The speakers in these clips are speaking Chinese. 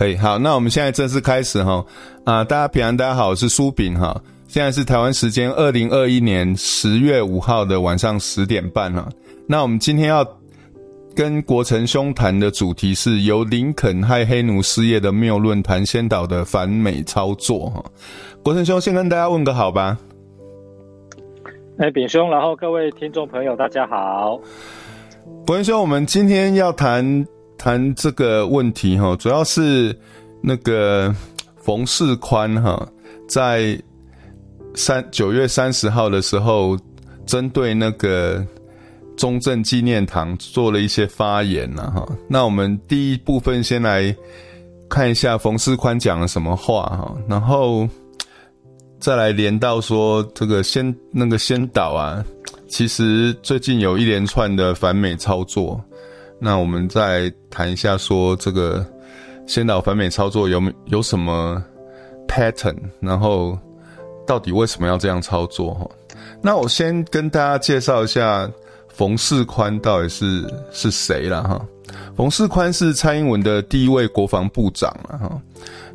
可以，好，那我们现在正式开始哈。啊，大家平安，大家好，我是苏炳哈。现在是台湾时间二零二一年十月五号的晚上十点半哈。那我们今天要跟国成兄谈的主题是由林肯害黑奴失业的谬论谈先导的反美操作哈。国成兄先跟大家问个好吧。哎，炳兄，然后各位听众朋友，大家好。国成兄，我们今天要谈谈这个问题哈，主要是那个冯世宽哈，在三九月三十号的时候，针对那个中正纪念堂做了一些发言呐哈。那我们第一部分先来看一下冯世宽讲了什么话哈，然后。再来连到说这个先那个先导啊，其实最近有一连串的反美操作，那我们再谈一下说这个先导反美操作有没有什么 pattern，然后到底为什么要这样操作哈？那我先跟大家介绍一下冯世宽到底是是谁了哈。冯世宽是蔡英文的第一位国防部长了哈，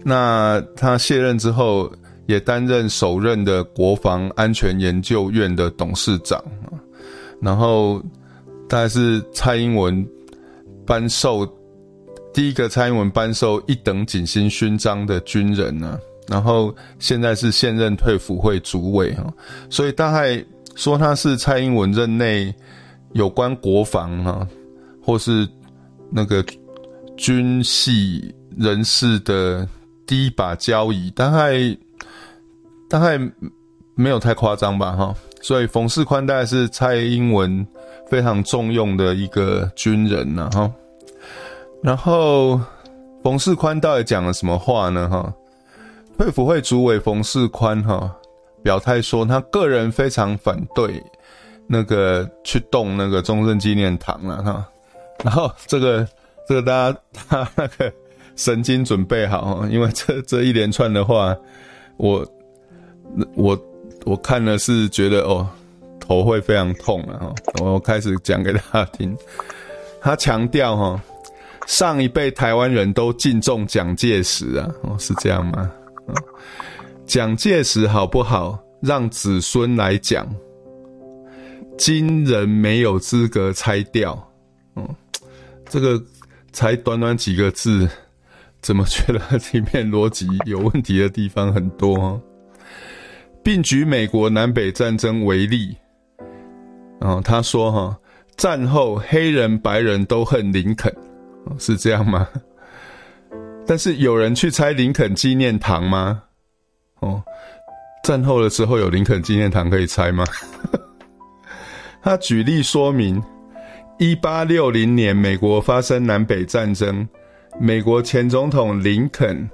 那他卸任之后。也担任首任的国防安全研究院的董事长，然后大概是蔡英文颁授第一个蔡英文颁授一等景星勋章的军人呢，然后现在是现任退辅会主委哈，所以大概说他是蔡英文任内有关国防啊，或是那个军系人士的第一把交椅，大概。大概没有太夸张吧，哈，所以冯世宽大概是蔡英文非常重用的一个军人呢，哈。然后冯世宽到底讲了什么话呢，哈？退辅会主委冯世宽哈表态说，他个人非常反对那个去动那个中正纪念堂了，哈。然后这个这个大家他那个神经准备好，因为这这一连串的话，我。我我看了是觉得哦，头会非常痛了哈。我开始讲给大家听。他强调哈，上一辈台湾人都敬重蒋介石啊，哦是这样吗？蒋介石好不好？让子孙来讲。今人没有资格拆掉。嗯，这个才短短几个字，怎么觉得里面逻辑有问题的地方很多？并举美国南北战争为例，哦，他说哈，战后黑人白人都恨林肯，是这样吗？但是有人去拆林肯纪念堂吗？哦，战后的时候有林肯纪念堂可以拆吗？他举例说明，一八六零年美国发生南北战争，美国前总统林肯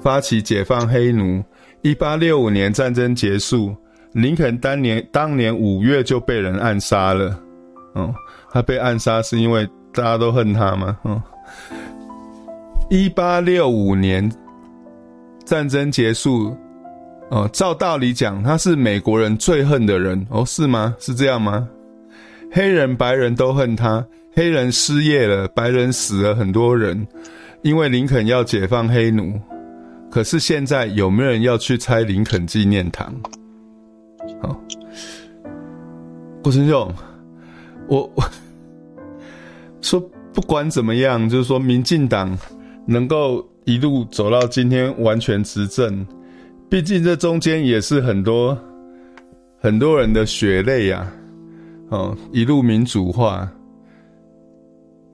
发起解放黑奴。一八六五年战争结束，林肯当年当年五月就被人暗杀了。哦，他被暗杀是因为大家都恨他吗？哦，一八六五年战争结束，哦，照道理讲他是美国人最恨的人。哦，是吗？是这样吗？黑人白人都恨他，黑人失业了，白人死了很多人，因为林肯要解放黑奴。可是现在有没有人要去拆林肯纪念堂？郭成兄，我我 说不管怎么样，就是说民进党能够一路走到今天完全执政，毕竟这中间也是很多很多人的血泪呀，哦，一路民主化，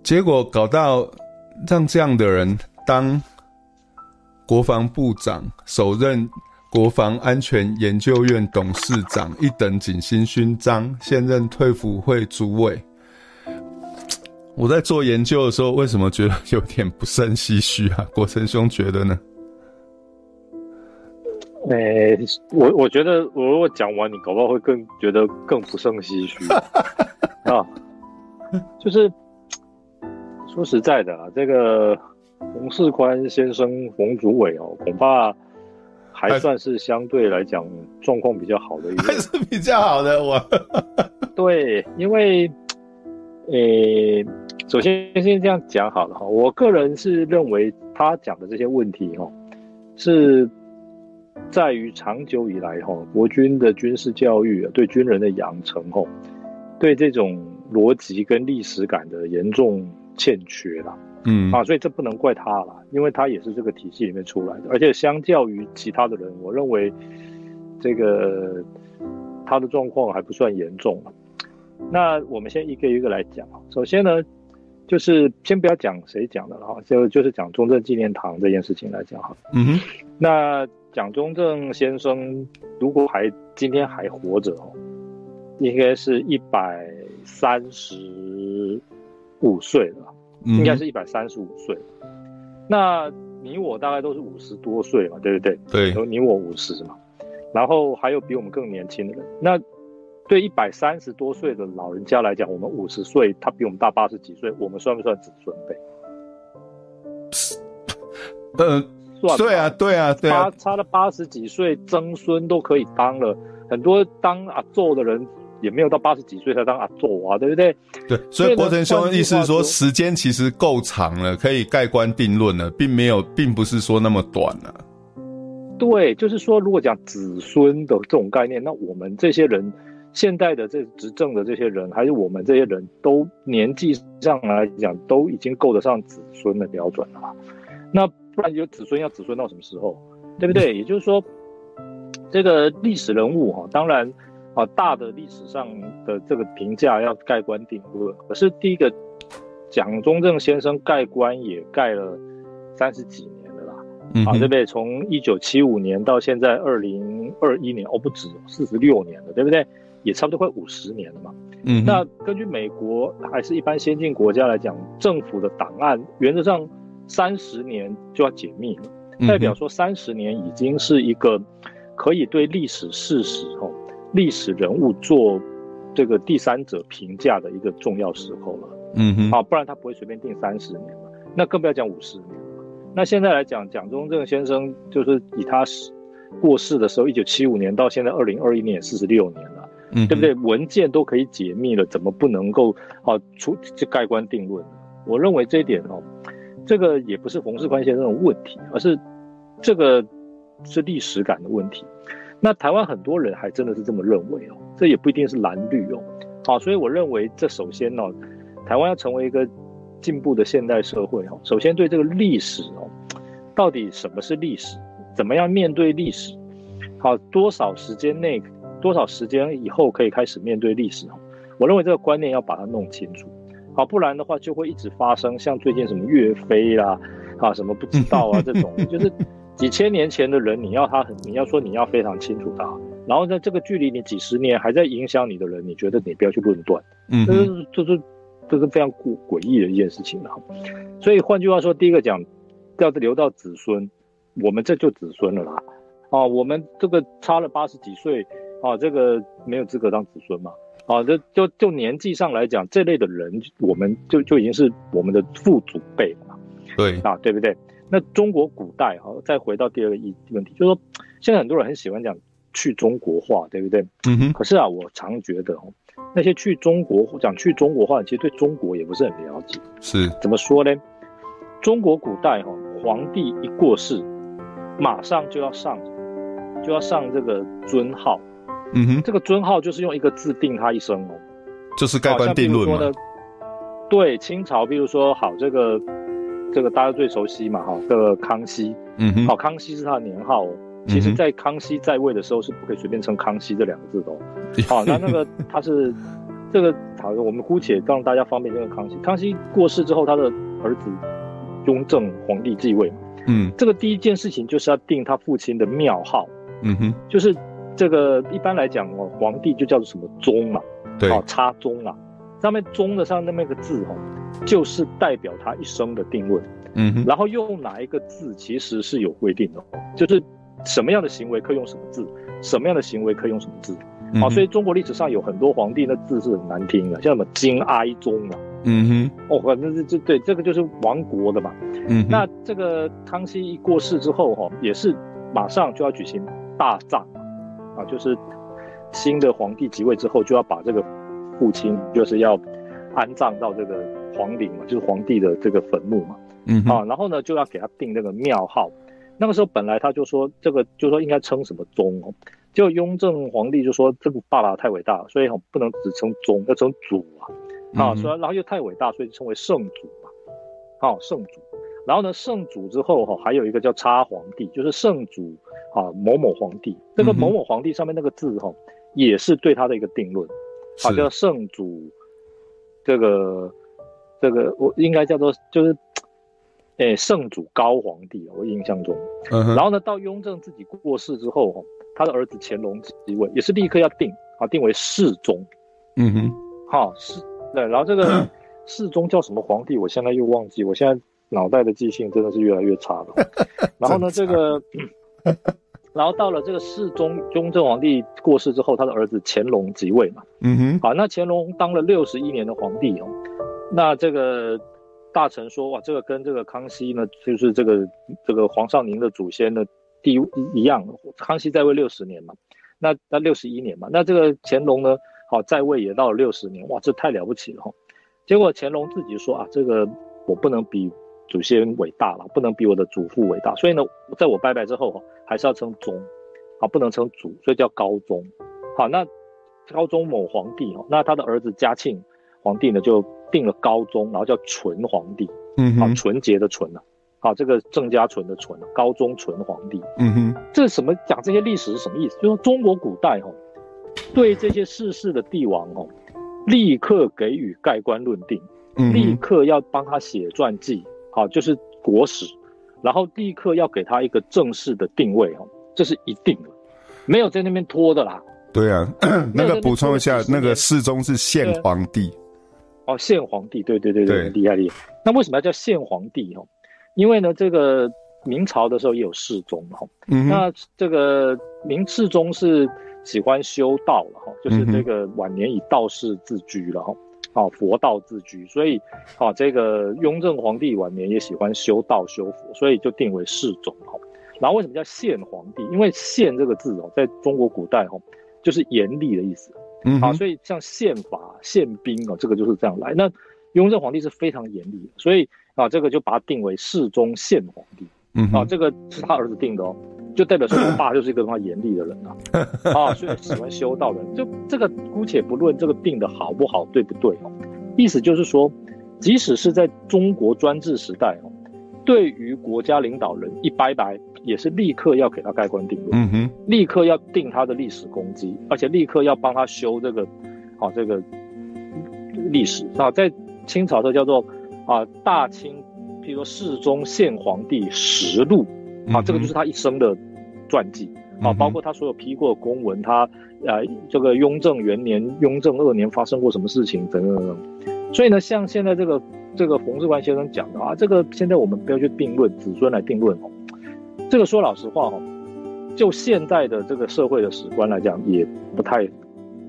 结果搞到让这样的人当。国防部长，首任国防安全研究院董事长，一等景星勋章，现任退辅会主委。我在做研究的时候，为什么觉得有点不胜唏嘘啊？国成兄觉得呢？诶、欸，我我觉得我如果讲完，你搞不好会更觉得更不胜唏嘘 啊。就是说实在的啊，这个。冯世宽先生，冯主委哦，恐怕还算是相对来讲状况比较好的一个，还是比较好的我。对，因为，诶、欸，首先先这样讲好了哈，我个人是认为他讲的这些问题哈，是在于长久以来哈，国军的军事教育对军人的养成哈，对这种逻辑跟历史感的严重欠缺啦。嗯啊，所以这不能怪他啦，因为他也是这个体系里面出来的，而且相较于其他的人，我认为这个他的状况还不算严重。那我们先一个一个来讲。首先呢。就是先不要讲谁讲的了哈，就就是讲中正纪念堂这件事情来讲哈。嗯哼，那蒋中正先生如果还今天还活着哦，应该是一百三十五岁了，应该是一百三十五岁。那你我大概都是五十多岁嘛，对不对？对，有你我五十嘛，然后还有比我们更年轻的人，那。对一百三十多岁的老人家来讲，我们五十岁，他比我们大八十几岁，我们算不算子孙辈？呃，算，对啊，对啊，对啊，差差了八十几岁，曾孙都可以当了，很多当阿祖的人也没有到八十几岁才当阿祖啊，对不对？对，所以国成兄的意思是说，时间其实够长了，可以盖棺定论了，并没有，并不是说那么短了。对，就是说，如果讲子孙的这种概念，那我们这些人。现代的这执政的这些人，还是我们这些人都年纪上来讲，都已经够得上子孙的标准了。那不然有子孙要子孙到什么时候？对不对？也就是说，这个历史人物哈，当然啊，大的历史上的这个评价要盖棺定论。可是第一个，蒋中正先生盖棺也盖了三十几年了啦，啊，对不对？从一九七五年到现在二零二一年，哦，不止四十六年了，对不对？也差不多快五十年了嘛。嗯，那根据美国还是一般先进国家来讲，政府的档案原则上三十年就要解密了，代表说三十年已经是一个可以对历史事实、哦历史人物做这个第三者评价的一个重要时候了。嗯哼，啊，不然他不会随便定三十年嘛。那更不要讲五十年了。那现在来讲，蒋中正先生就是以他过世的时候，一九七五年到现在二零二一年，四十六年了。嗯，对不对？文件都可以解密了，怎么不能够啊出就盖棺定论？我认为这一点哦，这个也不是冯世宽先生的问题，而是这个是历史感的问题。那台湾很多人还真的是这么认为哦，这也不一定是蓝绿哦。好，所以我认为这首先呢，台湾要成为一个进步的现代社会哦，首先对这个历史哦，到底什么是历史？怎么样面对历史？好，多少时间内？多少时间以后可以开始面对历史哦？我认为这个观念要把它弄清楚，好，不然的话就会一直发生像最近什么岳飞啦，啊，什么不知道啊这种，就是几千年前的人，你要他很，你要说你要非常清楚他，然后在这个距离你几十年还在影响你的人，你觉得你不要去论断，嗯，这是这是这是非常诡诡异的一件事情了。所以换句话说，第一个讲要留到子孙，我们这就子孙了啦，啊，我们这个差了八十几岁。啊，这个没有资格当子孙嘛？啊，这就就年纪上来讲，这类的人，我们就就已经是我们的父祖辈了嘛。对啊，对不对？那中国古代哈，再回到第二个议问题，就是说，现在很多人很喜欢讲去中国化，对不对？嗯哼。可是啊，我常觉得哦，那些去中国讲去中国化，其实对中国也不是很了解。是。怎么说呢？中国古代哈，皇帝一过世，马上就要上，就要上这个尊号。嗯哼，这个尊号就是用一个字定他一生哦，就是盖棺定论嘛。对，清朝，比如说好这个，这个大家最熟悉嘛，哈，这个康熙，嗯哼，好，康熙是他的年号哦。其实，在康熙在位的时候是不可以随便称康熙这两个字的哦。好，那那个他是这个好，我们姑且让大家方便这个康熙。康熙过世之后，他的儿子雍正皇帝继位嘛，嗯，这个第一件事情就是要定他父亲的庙号，嗯哼，就是。这个一般来讲哦，皇帝就叫做什么宗嘛，对，哦，插宗啊，上面宗的上那么一个字哦，就是代表他一生的定论。嗯哼，然后用哪一个字其实是有规定的，就是什么样的行为可以用什么字，什么样的行为可以用什么字。好，所以中国历史上有很多皇帝那字是很难听的，像什么金哀宗啊。嗯哼，哦，反正是这对，这个就是亡国的嘛。嗯，那这个康熙一过世之后哈，也是马上就要举行大葬。啊，就是新的皇帝即位之后，就要把这个父亲，就是要安葬到这个皇陵嘛，就是皇帝的这个坟墓嘛。嗯，啊，然后呢就要给他定那个庙号。那个时候本来他就说这个就说应该称什么宗哦，结果雍正皇帝就说这个爸爸太伟大了，所以不能只称宗，要称祖啊。啊，所以、嗯、然后又太伟大，所以就称为圣祖嘛。好、啊，圣祖。然后呢，圣祖之后哈，还有一个叫差皇帝，就是圣祖啊某某皇帝。这个某某皇帝上面那个字哈，也是对他的一个定论。好、啊，叫圣祖，这个这个我应该叫做就是。哎，圣祖高皇帝，我印象中。嗯、然后呢，到雍正自己过世之后，他的儿子乾隆继位，也是立刻要定啊，定为世宗。嗯哼，好是，对。然后这个 世宗叫什么皇帝？我现在又忘记，我现在脑袋的记性真的是越来越差了。然后呢，这个，然后到了这个世宗雍正皇帝过世之后，他的儿子乾隆即位嘛。嗯哼，好，那乾隆当了六十一年的皇帝哦，那这个。大臣说：“哇，这个跟这个康熙呢，就是这个这个皇上您的祖先的地一样。康熙在位六十年嘛，那那六十一年嘛，那这个乾隆呢，好在位也到了六十年，哇，这太了不起了哈。结果乾隆自己说啊，这个我不能比祖先伟大了，不能比我的祖父伟大，所以呢，在我拜拜之后，还是要称宗，啊，不能称祖，所以叫高宗。好，那高宗某皇帝哈，那他的儿子嘉庆皇帝呢就。”定了高宗，然后叫纯皇帝，嗯，啊，纯洁的纯啊，好，这个郑家纯的纯，高宗纯皇帝，嗯哼，这什么？讲这些历史是什么意思？就是说中国古代哈，对这些世世的帝王哦，立刻给予盖棺论定，嗯，立刻要帮他写传记，好，就是国史，然后立刻要给他一个正式的定位哦，这是一定的，没有在那边拖的啦。对啊，那个补充一下，那个世宗是献皇帝。哦，献皇帝，对对对对，厉害厉害。那为什么要叫献皇帝？哈，因为呢，这个明朝的时候也有世宗哈。嗯。那这个明世宗是喜欢修道了哈，就是这个晚年以道士自居了哈，啊，佛道自居。所以啊，这个雍正皇帝晚年也喜欢修道修佛，所以就定为世宗哈。然后为什么叫献皇帝？因为献这个字哦，在中国古代哈，就是严厉的意思。嗯，好，所以像宪法、宪兵啊，这个就是这样来。那雍正皇帝是非常严厉的，所以啊，这个就把他定为世宗宪皇帝。嗯，啊，这个是他儿子定的哦，就代表说我爸就是一个非常严厉的人啊。啊，所以喜欢修道的人，就这个姑且不论这个定的好不好，对不对哦？意思就是说，即使是在中国专制时代哦，对于国家领导人一拜拜。也是立刻要给他盖棺定论，嗯哼，立刻要定他的历史功绩，而且立刻要帮他修这个，啊，这个历史。啊，在清朝的叫做啊大清，譬如说世宗宪皇帝实录，啊，这个就是他一生的传记，啊，包括他所有批过的公文，他呃这个雍正元年、雍正二年发生过什么事情等等等等，所以呢，像现在这个这个冯志宽先生讲的啊，这个现在我们不要去定论，子孙来定论哦。这个说老实话哦，就现在的这个社会的史观来讲，也不太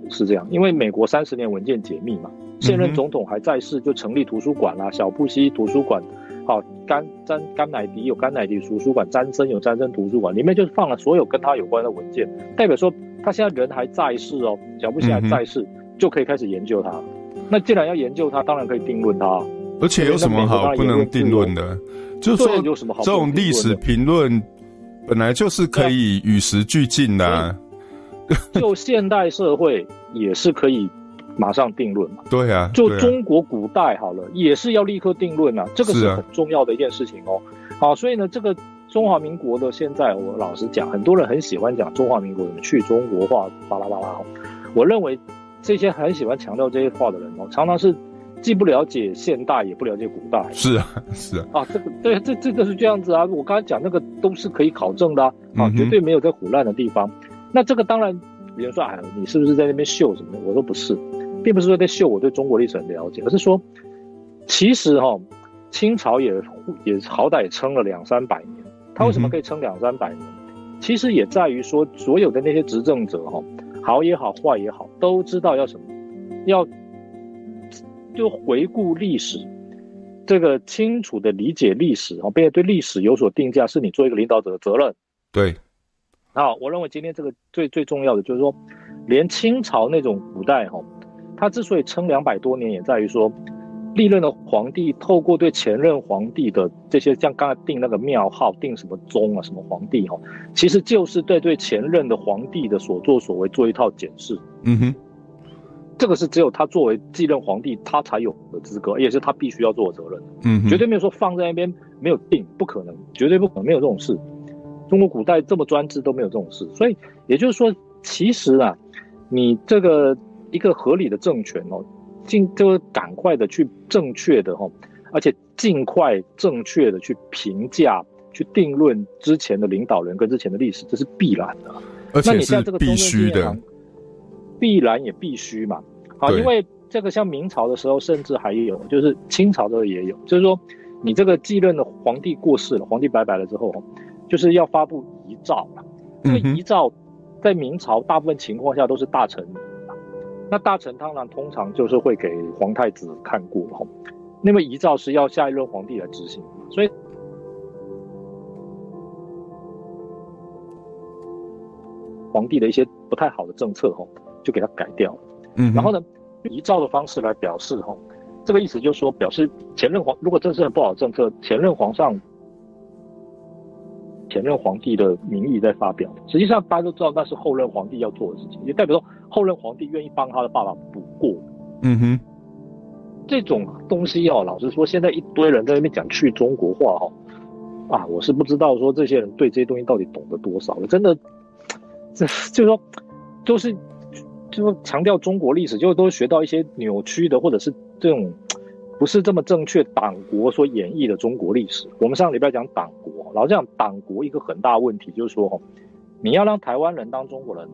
是这样。因为美国三十年文件解密嘛，现任总统还在世，就成立图书馆啦，小布希图书馆，好，甘詹甘乃迪有甘乃迪图书馆，詹森有詹森图书馆，里面就放了所有跟他有关的文件，代表说他现在人还在世哦，小布希还在世，就可以开始研究他。那既然要研究他，当然可以定论他。而且有什么好不能定论的？就是说，这种历史评论本来就是可以与时俱进的啊。就现代社会也是可以马上定论嘛。对啊。就中国古代好了，也是要立刻定论啊。这个是很重要的一件事情哦。好，所以呢，这个中华民国的现在，我老实讲，很多人很喜欢讲中华民国怎么去中国化，巴拉巴拉。我认为这些很喜欢强调这些话的人哦，常常是。既不了解现代，也不了解古代。是啊，是啊。啊，这个对，这这个是这样子啊。我刚才讲那个都是可以考证的啊，啊绝对没有在胡乱的地方。那这个当然，比如说，哎，你是不是在那边秀什么的？我说不是，并不是说在秀我对中国历史很了解，而是说，其实哈、哦，清朝也也好歹也撑了两三百年。他为什么可以撑两三百年？其实也在于说，所有的那些执政者哈，好也好，坏也好，都知道要什么，要。就回顾历史，这个清楚的理解历史啊，并且对历史有所定价，是你做一个领导者的责任。对，那，我认为今天这个最最重要的就是说，连清朝那种古代哈，它之所以撑两百多年，也在于说，历任的皇帝透过对前任皇帝的这些，像刚才定那个庙号，定什么宗啊，什么皇帝哈，其实就是对对前任的皇帝的所作所为做一套检视。嗯哼，这个是只有他作为继任皇帝他才有的资格，也是他必须要做的责任。嗯哼，绝对没有说放在那边没有定，不可能，绝对不可能，没有这种事。中国古代这么专制都没有这种事，所以也就是说，其实啊，你这个一个合理的政权哦。尽就是赶快的去正确的哈，而且尽快正确的去评价、去定论之前的领导人跟之前的历史，这是必然的。而且是必须的，必然也必须嘛。好，因为这个像明朝的时候，甚至还有，就是清朝的时候也有，就是说你这个继任的皇帝过世了，皇帝拜拜了之后，就是要发布遗诏了。这个遗诏在明朝大部分情况下都是大臣。那大臣当然通常就是会给皇太子看过哈，那么遗诏是要下一任皇帝来执行，所以皇帝的一些不太好的政策哈，就给他改掉了。嗯，然后呢，遗诏的方式来表示哈，这个意思就是说，表示前任皇如果这是很不好的政策，前任皇上。前任皇帝的名义在发表，实际上大家都知道那是后任皇帝要做的事情，也代表说后任皇帝愿意帮他的爸爸补过。嗯哼，这种东西哦，老实说，现在一堆人在那边讲去中国化哈，啊，我是不知道说这些人对这些东西到底懂得多少了。真的，这 就是说，都是就说强调中国历史，就都学到一些扭曲的，或者是这种。不是这么正确，党国所演绎的中国历史。我们上个礼拜讲党国，老实讲党国一个很大问题就是说，你要让台湾人当中国人，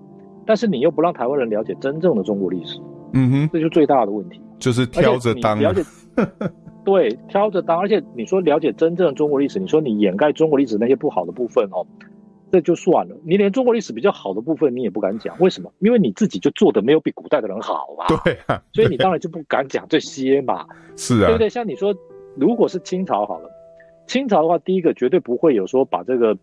但是你又不让台湾人了解真正的中国历史。嗯哼，这就是最大的问题。就是挑着当，了解，对，挑着当。而且你说了解真正的中国历史，你说你掩盖中国历史那些不好的部分哦。这就算了，你连中国历史比较好的部分你也不敢讲，为什么？因为你自己就做的没有比古代的人好啊。对啊，所以你当然就不敢讲这些嘛。是啊，对不对？像你说，如果是清朝好了，清朝的话，第一个绝对不会有说把这个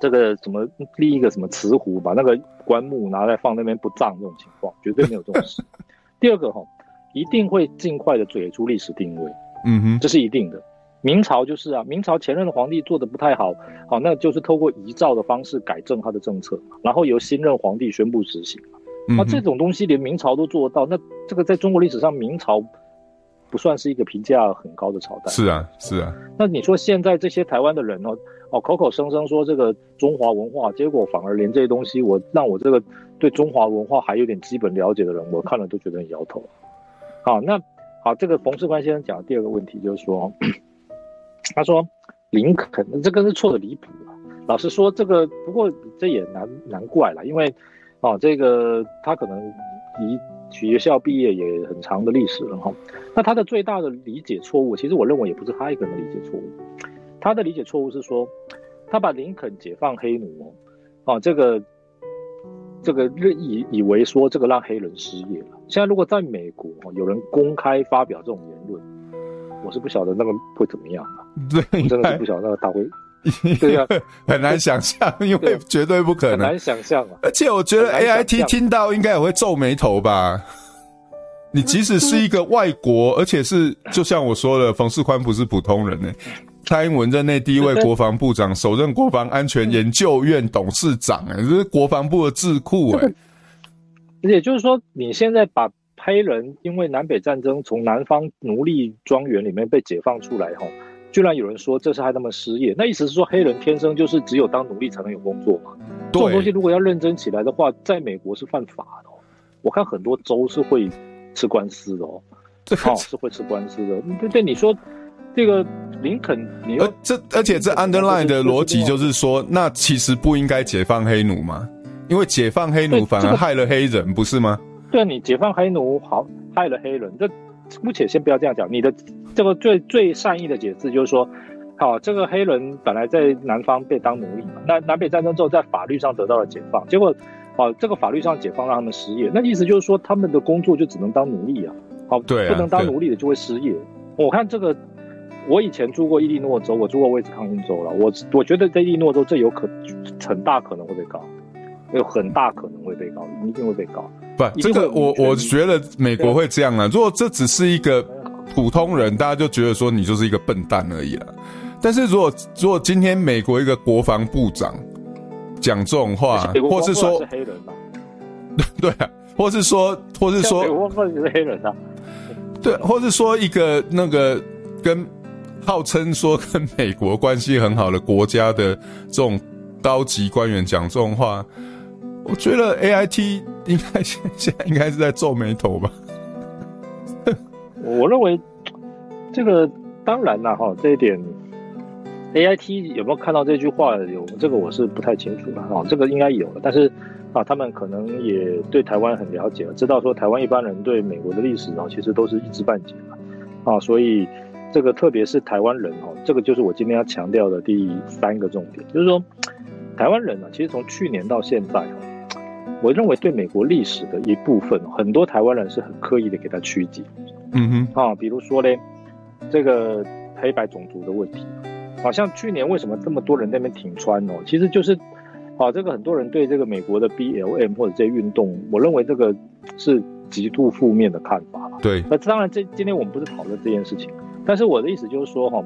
这个什么立一个什么瓷壶，把那个棺木拿来放那边不葬这种情况，绝对没有这种事。第二个哈，一定会尽快的解出历史定位。嗯哼，这是一定的。明朝就是啊，明朝前任的皇帝做的不太好，好，那就是透过遗诏的方式改正他的政策，然后由新任皇帝宣布执行。那这种东西连明朝都做得到，那这个在中国历史上，明朝不算是一个评价很高的朝代。是啊，是啊。那你说现在这些台湾的人哦，哦，口口声声说这个中华文化，结果反而连这些东西，我让我这个对中华文化还有点基本了解的人，我看了都觉得很摇头。好，那好，这个冯世宽先生讲的第二个问题就是说。他说：“林肯这个是错的离谱啊！老实说，这个不过这也难难怪了，因为，哦，这个他可能离学校毕业也很长的历史了哈。那他的最大的理解错误，其实我认为也不是他一个人的理解错误，他的理解错误是说，他把林肯解放黑奴哦，这个这个认以以为说这个让黑人失业了。现在如果在美国有人公开发表这种言论。”我是不晓得那个会怎么样啊？对，真的是不晓得那个大会，对呀，很难想象，因为绝对不可能，很难想象啊。而且我觉得 AIT 听到应该也会皱眉头吧？你即使是一个外国，而且是就像我说的，冯世宽不是普通人呢。蔡英文任内第一位国防部长，首任国防安全研究院董事长，哎，这是国防部的智库，哎。而且就是说，你现在把。黑人因为南北战争从南方奴隶庄园里面被解放出来后，居然有人说这是害他们失业，那意思是说黑人天生就是只有当奴隶才能有工作嘛？这种东西如果要认真起来的话，在美国是犯法的。我看很多州是会吃官司的哦，这哦是会吃官司的。对对，你说这个林肯，你而这而且这 underline 的逻辑就是说，那其实不应该解放黑奴嘛？因为解放黑奴反而害了黑人，不是吗？对，你解放黑奴好，害了黑人。这姑且先不要这样讲。你的这个最最善意的解释就是说，好，这个黑人本来在南方被当奴隶嘛，那南北战争之后在法律上得到了解放，结果，好，这个法律上解放让他们失业，那意思就是说他们的工作就只能当奴隶啊，好，对啊，不能当奴隶的就会失业。我看这个，我以前住过伊利诺州，我住过威斯康星州了，我我觉得在伊利诺州这有可很大可能会被告。有很大可能会被告，一定会被告。不，这个我我觉得美国会这样啊。如果这只是一个普通人，大家就觉得说你就是一个笨蛋而已了。但是如果如果今天美国一个国防部长讲这种话，或是说，是黑人 对啊，或是说，或是说，我问你是黑人啊？对，或是说一个那个跟号称说跟美国关系很好的国家的这种高级官员讲这种话，我觉得 AIT 应该现 现在应该是在皱眉头吧。我认为这个当然了哈，这一点 AIT 有没有看到这句话？有这个我是不太清楚的哈，这个应该有的，但是。啊，他们可能也对台湾很了解了，知道说台湾一般人对美国的历史啊，其实都是一知半解的啊，所以这个特别是台湾人哈，这个就是我今天要强调的第三个重点，就是说台湾人呢，其实从去年到现在，我认为对美国历史的一部分，很多台湾人是很刻意的给他曲解，嗯哼，啊，比如说呢，这个黑白种族的问题，好像去年为什么这么多人在那边挺穿哦，其实就是。啊，这个很多人对这个美国的 BLM 或者这些运动，我认为这个是极度负面的看法。对，那当然，这今天我们不是讨论这件事情，但是我的意思就是说，哈，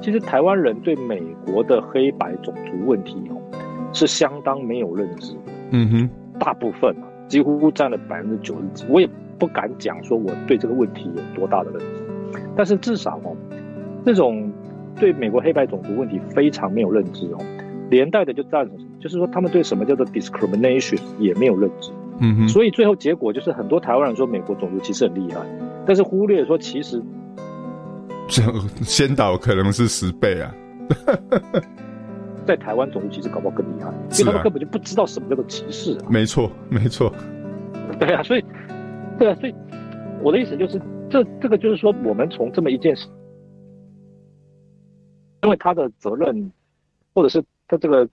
其实台湾人对美国的黑白种族问题，哦，是相当没有认知。嗯哼，大部分啊，几乎占了百分之九十几。我也不敢讲说我对这个问题有多大的认知，但是至少哦，这种对美国黑白种族问题非常没有认知哦。连带的就造成什么？就是说他们对什么叫做 discrimination 也没有认知，嗯哼，所以最后结果就是很多台湾人说美国种族歧视很厉害，但是忽略说其实这先导可能是十倍啊，在台湾种族歧视搞不好更厉害，因为他们根本就不知道什么叫做歧视啊，没错没错，对啊，所以对啊，所以我的意思就是这这个就是说我们从这么一件事，因为他的责任或者是。他这个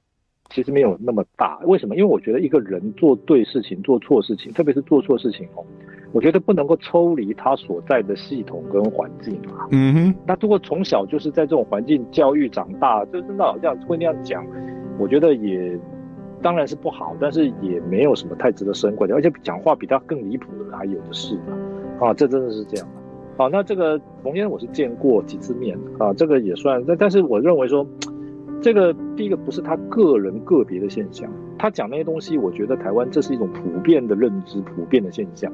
其实没有那么大，为什么？因为我觉得一个人做对事情、做错事情，特别是做错事情哦，我觉得不能够抽离他所在的系统跟环境啊。嗯哼。那如果从小就是在这种环境教育长大，就真的好像会那样讲，我觉得也当然是不好，但是也没有什么太值得深刻的，而且讲话比他更离谱的人还有的是啊，这真的是这样的。好，那这个冯先生我是见过几次面啊，这个也算，但但是我认为说。这个第一个不是他个人个别的现象，他讲那些东西，我觉得台湾这是一种普遍的认知、普遍的现象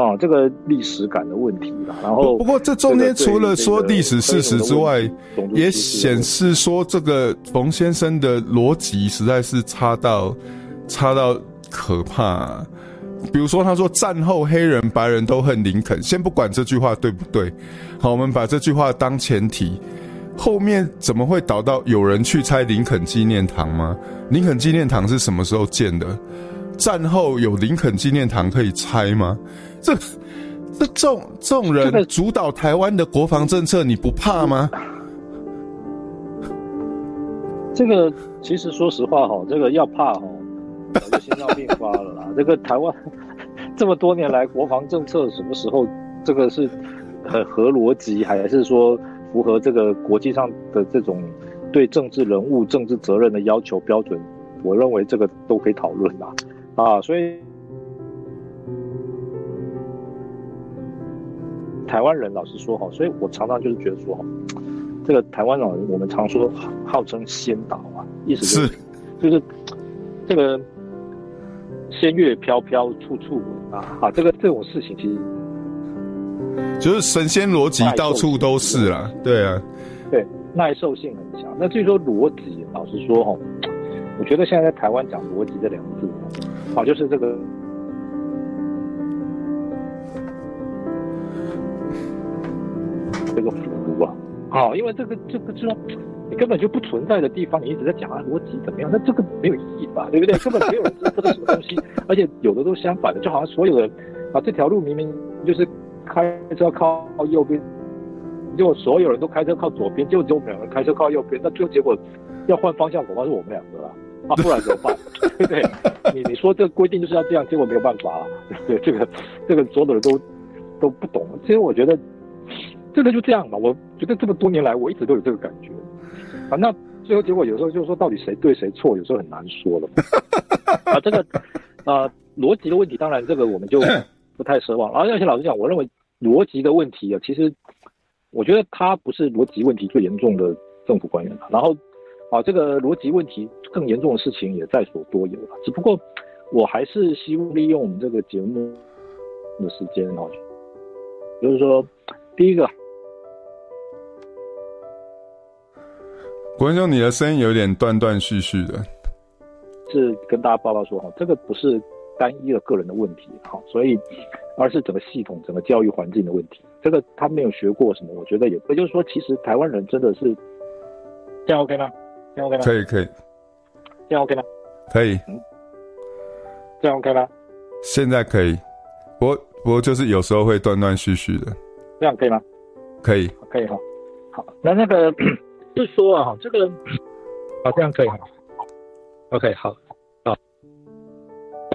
啊，这个历史感的问题啦。然后，不过这中间除了说历史事实之外，也显示说这个冯先生的逻辑实在是差到差到可怕啊。比如说，他说战后黑人白人都恨林肯，先不管这句话对不对，好，我们把这句话当前提。后面怎么会导到有人去拆林肯纪念堂吗？林肯纪念堂是什么时候建的？战后有林肯纪念堂可以拆吗？这、这、这种这种人主导台湾的国防政策，你不怕吗？这个其实说实话哈，这个要怕哈，早就心脏病发了啦。这个台湾这么多年来国防政策什么时候这个是很合逻辑，还是说？符合这个国际上的这种对政治人物、政治责任的要求标准，我认为这个都可以讨论啦。啊，所以台湾人老实说哈，所以我常常就是觉得说哈，这个台湾老人我们常说号称仙岛啊，意思就是就是这个仙乐飘飘处处闻啊，啊，这个这种事情其实。就是神仙逻辑到处都是啦，对啊，对，耐受性很强。那至于说逻辑，老实说哈，我觉得现在在台湾讲逻辑这两个字，好，就是这个这个符啊，好，因为这个这个这种你根本就不存在的地方，你一直在讲啊逻辑怎么样，那这个没有意义吧，对不对？根本没有人知道这是什么东西，而且有的都相反的，就好像所有的啊这条路明明就是。开车靠右边，结果所有人都开车靠左边，就只有我们两个人开车靠右边，那最后结果要换方向，恐怕是我们两个了，啊，不然怎么办？对不对？你你说这个规定就是要这样，结果没有办法了，对，这个这个所有的人都都不懂。其实我觉得这个就这样吧，我觉得这么多年来我一直都有这个感觉，啊，那最后结果有时候就是说到底谁对谁错，有时候很难说了。啊，这个啊逻辑的问题，当然这个我们就不太奢望，而且老实讲，我认为。逻辑的问题啊，其实我觉得他不是逻辑问题最严重的政府官员，然后啊，这个逻辑问题更严重的事情也在所多有了。只不过我还是希望利用我们这个节目的时间啊，就是说，第一个，国文兄，你的声音有点断断续续的，是跟大家报告说哈，这个不是单一的个人的问题哈，所以而是整个系统、整个教育环境的问题。这个他没有学过什么，我觉得也，也就是说，其实台湾人真的是这样 OK 吗？这样 OK 吗？可以可以，这样 OK 吗？可以，嗯，这样 OK 吗？现在可以，不过不过就是有时候会断断续续的，这样可以吗？可以，可以哈。好，那那个就说啊，这个好，这样可以哈。OK，好，好，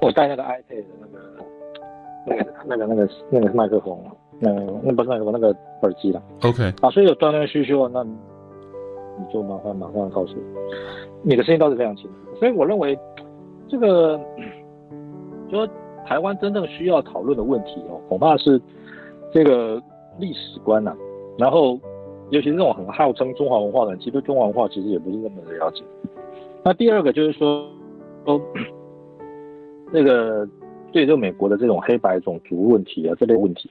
我带那个 iPad 的那个那个那个那个那个麦克风。那，那不是麦克风那个耳机了。OK，啊，所以有断断续续，那你就麻烦马上告诉我，你的声音倒是非常清楚。所以我认为，这个 说台湾真正需要讨论的问题哦，恐怕是这个历史观呐、啊。然后，尤其是这种很号称中华文化的人，其实对中华文化其实也不是那么的了解。那第二个就是说，说 那个对这个美国的这种黑白种族问题啊，这类问题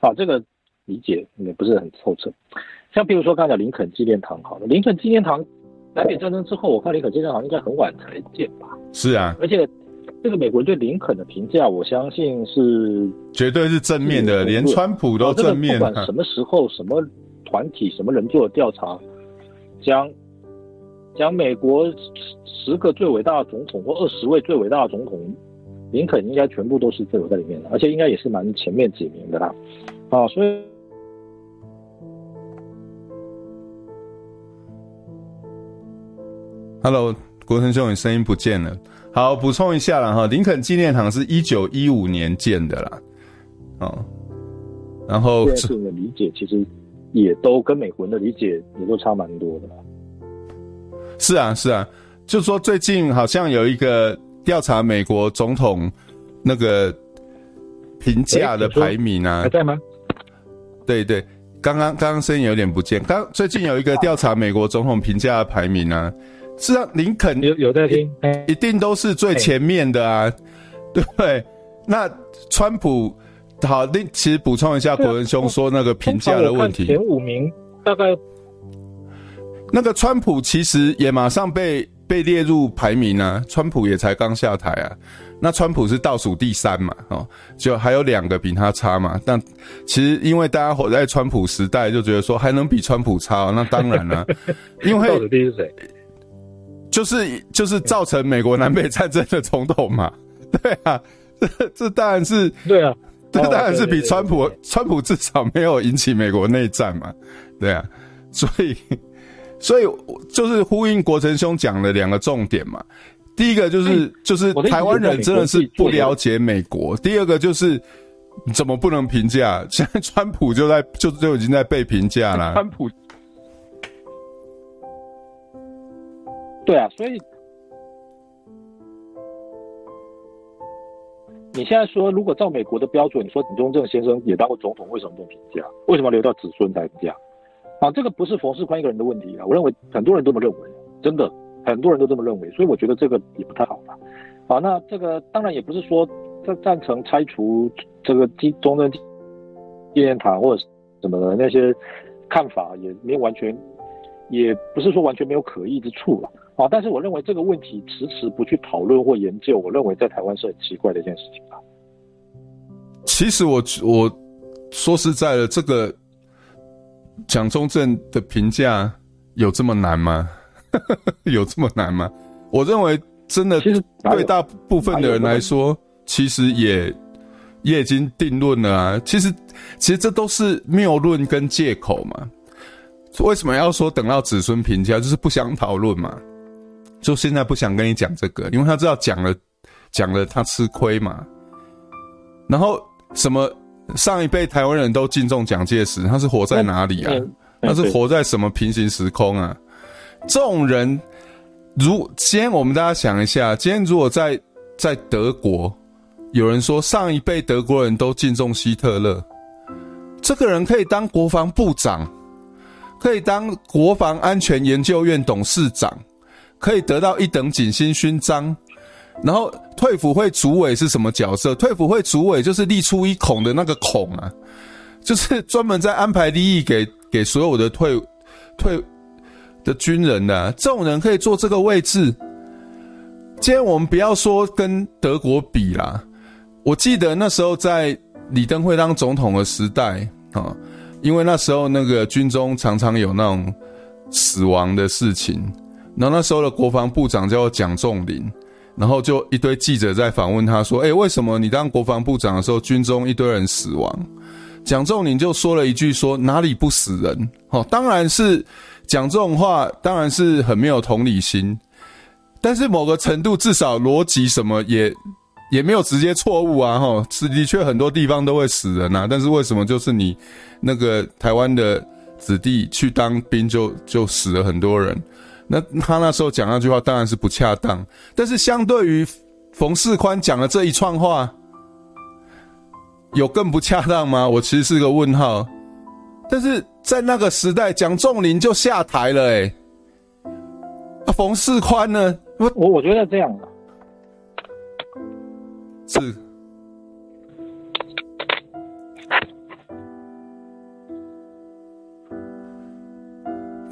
啊，这个理解也不是很透彻。像比如说刚才讲林肯纪念堂，好了，林肯纪念堂南北战争之后，我看林肯纪念堂应该很晚才建吧？是啊，而且这个美国人对林肯的评价，我相信是绝对是正面的，连川普都正面。不管什么时候、什么团体、什么人做的调查，将将美国十个最伟大的总统或二十位最伟大的总统，林肯应该全部都是最有在里面的，而且应该也是蛮前面几名的啦。啊，所以，Hello，国成兄，你声音不见了。好，补充一下了哈，林肯纪念堂是一九一五年建的啦。哦，然后对这个理解其实也都跟美国人的理解也都差蛮多的。是啊，是啊，就说最近好像有一个调查美国总统那个评价的排名啊，还在吗？对对，刚刚刚刚声音有点不见。刚最近有一个调查美国总统评价的排名啊，是啊，林肯有有在听，一定都是最前面的啊，对不对？那川普好，那其实补充一下，国文兄说那个评价的问题，前五名大概那个川普其实也马上被被列入排名啊，川普也才刚下台啊。那川普是倒数第三嘛，哦，就还有两个比他差嘛。但其实因为大家活在川普时代，就觉得说还能比川普差，那当然了，因为倒数第一是谁？就是就是造成美国南北战争的总统嘛。对啊，这这当然是对啊，这当然是比川普川普至少没有引起美国内战嘛。对啊，所以所以就是呼应国成兄讲的两个重点嘛。第一个就是、欸、就是台湾人真的是不了解美国。第二个就是怎么不能评价？现在川普就在就就已经在被评价了。川普，对啊，所以你现在说，如果照美国的标准，你说李宗正先生也当过总统，为什么不评价？为什么留到子孙才评价？啊，这个不是冯世宽一个人的问题啊，我认为很多人都这么认为，真的。很多人都这么认为，所以我觉得这个也不太好吧。啊，那这个当然也不是说赞赞成拆除这个中中正纪念堂或者什么的那些看法，也没有完全，也不是说完全没有可疑之处了。但是我认为这个问题迟迟不去讨论或研究，我认为在台湾是很奇怪的一件事情吧。其实我我说实在的，这个蒋中正的评价有这么难吗？有这么难吗？我认为真的，对大部分的人来说，其实也也已经定论了啊。其实，其实这都是谬论跟借口嘛。为什么要说等到子孙评价？就是不想讨论嘛。就现在不想跟你讲这个，因为他知道讲了讲了他吃亏嘛。然后什么上一辈台湾人都敬重蒋介石，他是活在哪里啊？他是活在什么平行时空啊？这种人，如今天我们大家想一下，今天如果在在德国，有人说上一辈德国人都敬重希特勒，这这个人可以当国防部长，可以当国防安全研究院董事长，可以得到一等景星勋章。然后退辅会主委是什么角色？退辅会主委就是立出一孔的那个孔啊，就是专门在安排利益给给所有的退退的军人的、这种人可以坐这个位置。今天我们不要说跟德国比啦，我记得那时候在李登辉当总统的时代啊，因为那时候那个军中常常有那种死亡的事情，然后那时候的国防部长叫蒋仲林。然后就一堆记者在访问他说：“诶，为什么你当国防部长的时候，军中一堆人死亡？”蒋仲林就说了一句说：“哪里不死人？”哦，当然是讲这种话，当然是很没有同理心。但是某个程度，至少逻辑什么也也没有直接错误啊！哈，是的确很多地方都会死人啊。但是为什么就是你那个台湾的子弟去当兵就就死了很多人？那他那时候讲那句话当然是不恰当，但是相对于冯世宽讲的这一串话，有更不恰当吗？我其实是个问号。但是在那个时代，蒋仲林就下台了、欸，诶啊，冯世宽呢？我我觉得这样的是。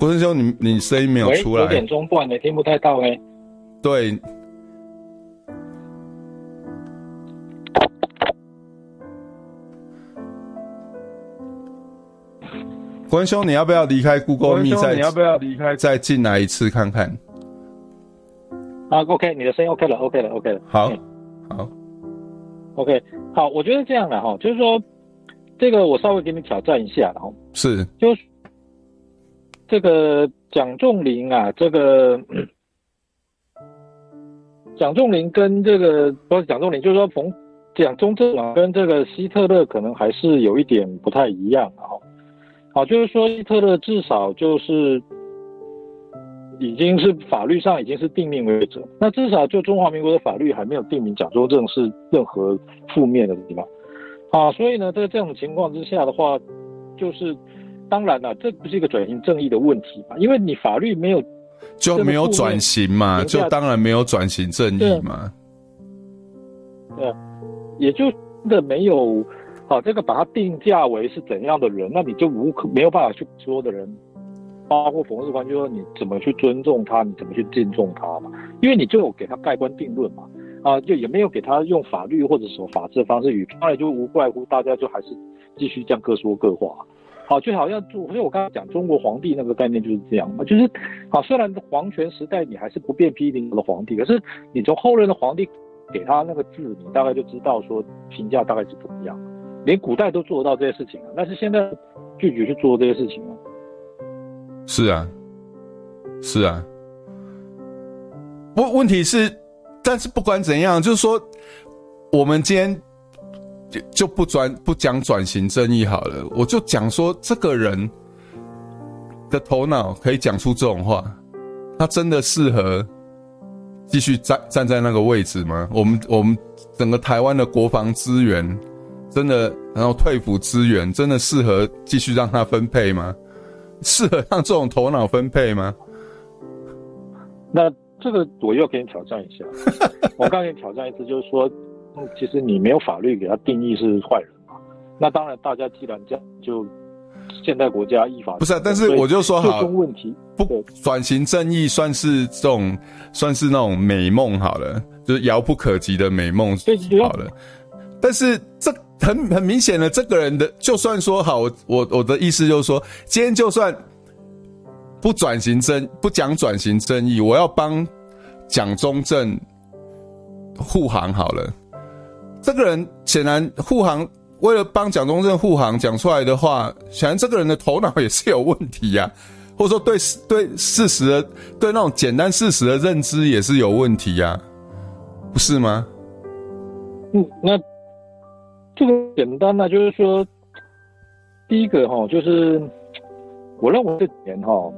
国生兄，你你声音没有出来，有点中断，你听不太到哎。对，国生兄，你要不要离开 Google Meet？再你要不要离开？再进来一次看看。啊，OK，你的声音 OK 了，OK 了，OK 了。好，好，OK，好，我觉得这样的哈，就是说，这个我稍微给你挑战一下，然后是，就是。这个蒋仲林啊，这个蒋仲林跟这个不是蒋仲林，就是说冯蒋中正啊，跟这个希特勒可能还是有一点不太一样啊。好，就是说希特勒至少就是已经是法律上已经是定命为者，那至少就中华民国的法律还没有定名蒋中正是任何负面的地方啊。所以呢，在这种情况之下的话，就是。当然了，这不是一个转型正义的问题嘛？因为你法律没有就没有转型嘛，就当然没有转型正义嘛。对，也就的没有啊，这个把它定价为是怎样的人，那你就无可没有办法去说的人，包括冯世宽，就说你怎么去尊重他，你怎么去敬重他嘛？因为你就有给他盖棺定论嘛，啊，就也没有给他用法律或者什么法治的方式语，当然就无怪乎大家就还是继续这样各说各话。好，就好像就，所以我刚才讲中国皇帝那个概念就是这样嘛，就是，好，虽然皇权时代你还是不变批评的皇帝，可是你从后任的皇帝给他那个字，你大概就知道说评价大概是怎么样。连古代都做得到这些事情了，但是现在拒绝去做这些事情了。是啊，是啊。问问题是，但是不管怎样，就是说，我们今天。就不转不讲转型正义好了，我就讲说这个人的头脑可以讲出这种话，他真的适合继续站站在那个位置吗？我们我们整个台湾的国防资源真的，然后退辅资源真的适合继续让他分配吗？适合让这种头脑分配吗？那这个我又给你挑战一下，我刚给你挑战一次，就是说。其实你没有法律给他定义是坏人嘛？那当然，大家既然这样，就现代国家依法不是、啊。但是我就说好，最终问题不转型正义算是这种，算是那种美梦好了，就是遥不可及的美梦好了。但是这很很明显的，这个人的就算说好，我我我的意思就是说，今天就算不转型正不讲转型正义，我要帮蒋中正护航好了。这个人显然护航，为了帮蒋中正护航讲出来的话，显然这个人的头脑也是有问题呀、或者说对对事实的对那种简单事实的认知也是有问题呀、不是吗？嗯，那这个简单呢，就是说，第一个哈，就是我认为这几年哈，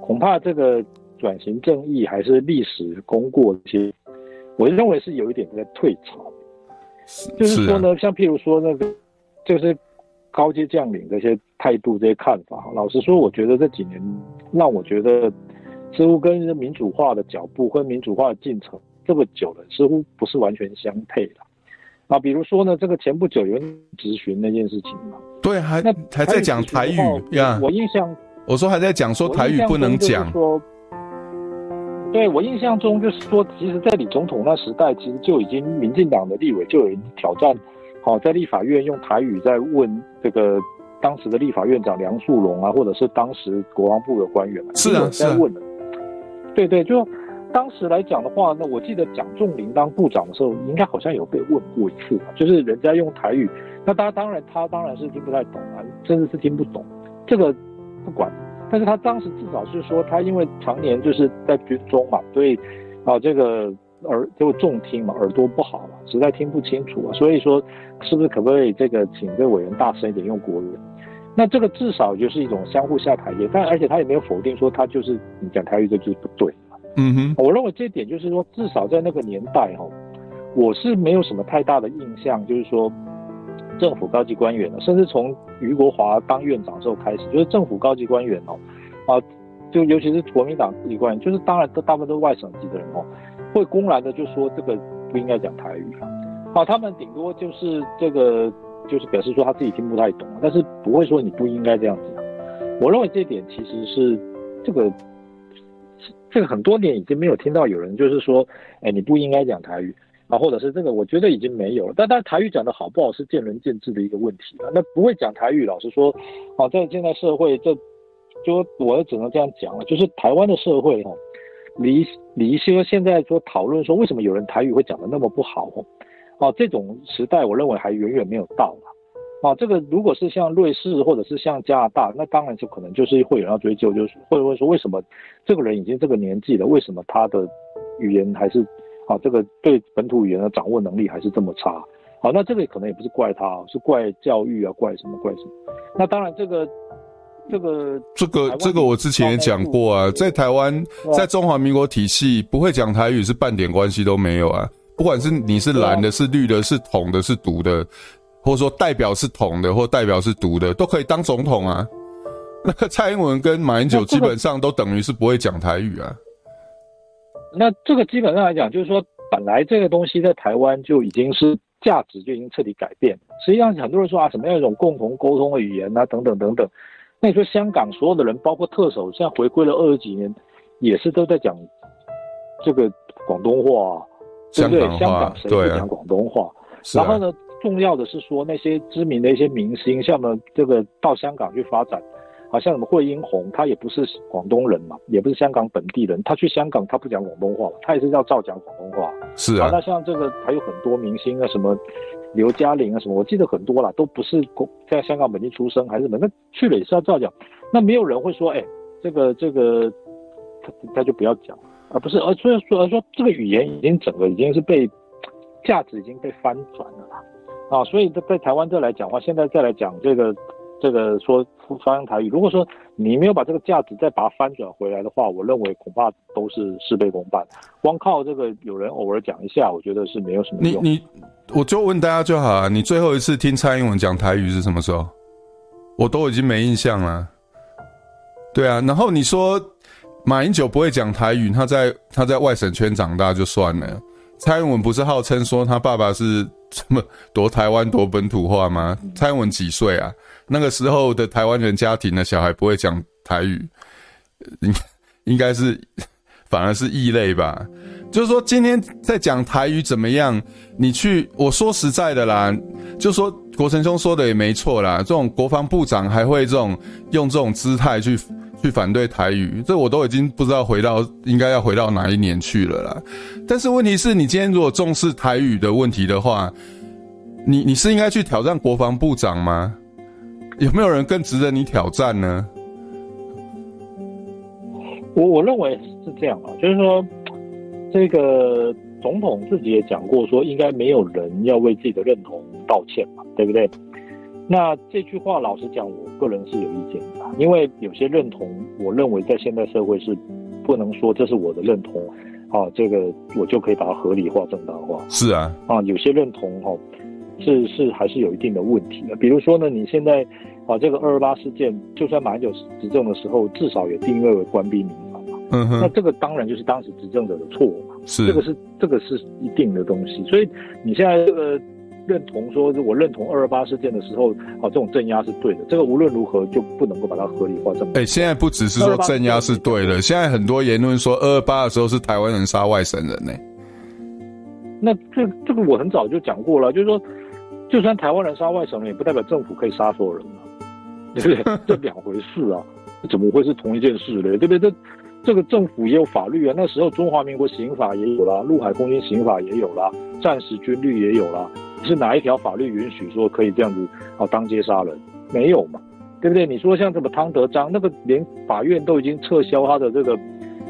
恐怕这个转型正义还是历史功过一些，我认为是有一点在退潮。就是说呢，像譬如说那个，就是高阶将领这些态度、这些看法，老实说，我觉得这几年让我觉得似乎跟民主化的脚步、跟民主化的进程这么久了，似乎不是完全相配的。啊，比如说呢，这个前不久有人质询那件事情嘛，对，还那还在讲台语呀。我印象，我说还在讲说台语不能讲。说，对我印象中就是说，其实，在李总统那时代，其实就已经民进党的立委就有人挑战。好，在立法院用台语在问这个当时的立法院长梁树龙啊，或者是当时国防部的官员，是啊，是啊，在问的。对对，就当时来讲的话，那我记得蒋仲林当部长的时候，应该好像有被问过一次，就是人家用台语，那他当然他当然是听不太懂啊，甚至是听不懂，这个不管，但是他当时至少是说他因为常年就是在军中嘛，所以啊这个。耳就重听嘛，耳朵不好嘛，实在听不清楚啊。所以说，是不是可不可以这个请这个委员大声一点用国语？那这个至少就是一种相互下台阶。但而且他也没有否定说他就是你讲台语这就是不对嘛。嗯哼，我认为这一点就是说，至少在那个年代哈，我是没有什么太大的印象，就是说政府高级官员，甚至从俞国华当院长之后开始，就是政府高级官员哦，啊，就尤其是国民党高级官员，就是当然都大部分都是外省籍的人哦。会公然的就说这个不应该讲台语啊，啊，他们顶多就是这个就是表示说他自己听不太懂，但是不会说你不应该这样讲。我认为这点其实是这个这个很多年已经没有听到有人就是说，哎，你不应该讲台语啊，或者是这个我觉得已经没有了。但但台语讲的好不好是见仁见智的一个问题了。那不会讲台语，老实说，啊，在现在社会这就我也只能这样讲了，就是台湾的社会哈。离离一些现在说讨论说为什么有人台语会讲得那么不好哦，啊，这种时代我认为还远远没有到啊，这个如果是像瑞士或者是像加拿大，那当然就可能就是会有人要追究，就是会问说为什么这个人已经这个年纪了，为什么他的语言还是啊这个对本土语言的掌握能力还是这么差？好，那这个可能也不是怪他，是怪教育啊，怪什么怪什么？那当然这个。这个这个这个我之前也讲过啊，在台湾，在中华民国体系，不会讲台语是半点关系都没有啊。不管是你是蓝的、是绿的、是统的、是独的，或者说代表是统的或代表是独的，都可以当总统啊。那个蔡英文跟马英九基本上都等于是不会讲台语啊。那这个基本上来讲，就是说本来这个东西在台湾就已经是价值就已经彻底改变。实际上很多人说啊，什么样一种共同沟通的语言啊，等等等等。那你说香港所有的人，包括特首，现在回归了二十几年，也是都在讲这个广东话，对不对？香港谁不讲广东话？啊、然后呢，重要的是说那些知名的一些明星，像呢这个到香港去发展，好像什么惠英红，他也不是广东人嘛，也不是香港本地人，他去香港他不讲广东话，他也是要照讲广东话。是啊。那像这个还有很多明星啊，什么。刘嘉玲啊什么，我记得很多啦，都不是在香港本地出生，还是什么，那去了也是要照讲。那没有人会说，哎，这个这个他他就不要讲，而不是而所以说而说这个语言已经整个已经是被价值已经被翻转了啦啊，所以在在台湾这来讲的话，现在再来讲这个。这个说发扬台语，如果说你没有把这个价值再把它翻转回来的话，我认为恐怕都是事倍功半。光靠这个有人偶尔讲一下，我觉得是没有什么用。你你，我就问大家就好啊，你最后一次听蔡英文讲台语是什么时候？我都已经没印象了。对啊，然后你说马英九不会讲台语，他在他在外省圈长大就算了。蔡英文不是号称说他爸爸是什么夺台湾夺本土化吗？蔡英文几岁啊？那个时候的台湾人家庭的小孩不会讲台语，应应该是反而是异类吧。就是说今天在讲台语怎么样？你去我说实在的啦，就说国成兄说的也没错啦。这种国防部长还会这种用这种姿态去去反对台语，这我都已经不知道回到应该要回到哪一年去了啦。但是问题是你今天如果重视台语的问题的话，你你是应该去挑战国防部长吗？有没有人更值得你挑战呢？我我认为是这样啊，就是说，这个总统自己也讲过，说应该没有人要为自己的认同道歉嘛，对不对？那这句话老实讲，我个人是有意见的，因为有些认同，我认为在现代社会是不能说这是我的认同啊，这个我就可以把它合理化、正当化。是啊，啊，有些认同哈。是是还是有一定的问题的。比如说呢，你现在啊这个二二八事件，就算马英九执政的时候，至少也定位为官逼民反嘛。嗯哼。那这个当然就是当时执政者的错嘛。是。这个是这个是一定的东西。所以你现在这个。认同说，我认同二二八事件的时候，啊，这种镇压是对的。这个无论如何就不能够把它合理化。这么，哎，现在不只是说镇压是对的，现在很多言论说二二八的时候是台湾人杀外省人呢。那这这个我很早就讲过了，就是说，就算台湾人杀外省人，也不代表政府可以杀所有人啊，对不对？这两回事啊，怎么会是同一件事呢？对不对？这这个政府也有法律啊，那时候中华民国刑法也有啦，陆海空军刑法也有啦，战时军律也有啦。是哪一条法律允许说可以这样子啊当街杀人？没有嘛，对不对？你说像什么汤德章，那个连法院都已经撤销他的这个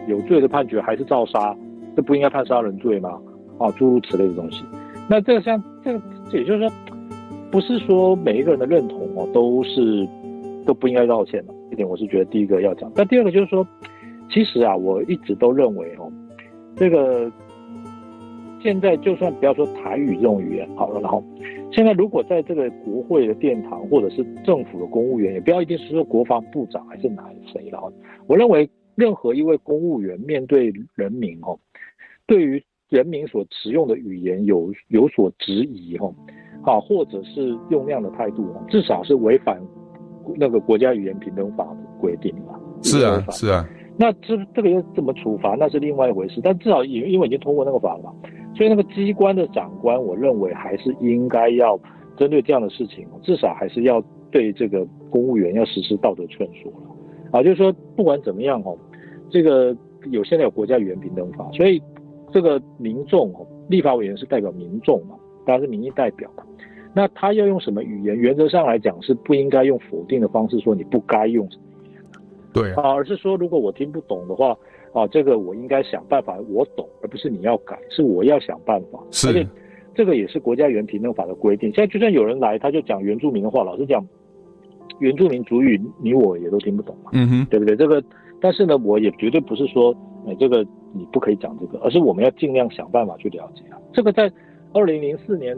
有罪的判决，还是照杀，这不应该判杀人罪吗？啊，诸如此类的东西。那这个像这个，也就是说，不是说每一个人的认同哦都是都不应该道歉的。这点我是觉得第一个要讲。但第二个就是说，其实啊，我一直都认为哦，这个。现在就算不要说台语这种语言好了，然后现在如果在这个国会的殿堂或者是政府的公务员，也不要一定是说国防部长还是哪谁了。我认为任何一位公务员面对人民哦，对于人民所使用的语言有有所质疑哦，啊，或者是用那样的态度，至少是违反那个国家语言平等法的规定嘛。是啊，是啊。那这这个又怎么处罚？那是另外一回事。但至少因因为已经通过那个法了嘛。所以那个机关的长官，我认为还是应该要针对这样的事情，至少还是要对这个公务员要实施道德劝说了啊，就是说不管怎么样哦，这个有现在有国家语言平等法，所以这个民众哦，立法委员是代表民众嘛，当然是民意代表嘛，那他要用什么语言？原则上来讲是不应该用否定的方式说你不该用什么语言，对啊，而是说如果我听不懂的话。啊，这个我应该想办法，我懂，而不是你要改，是我要想办法。是，而且这个也是国家语言平等法的规定。现在就算有人来，他就讲原住民的话，老实讲，原住民族语你我也都听不懂嘛，嗯哼，对不对？这个，但是呢，我也绝对不是说，哎，这个你不可以讲这个，而是我们要尽量想办法去了解啊。这个在二零零四年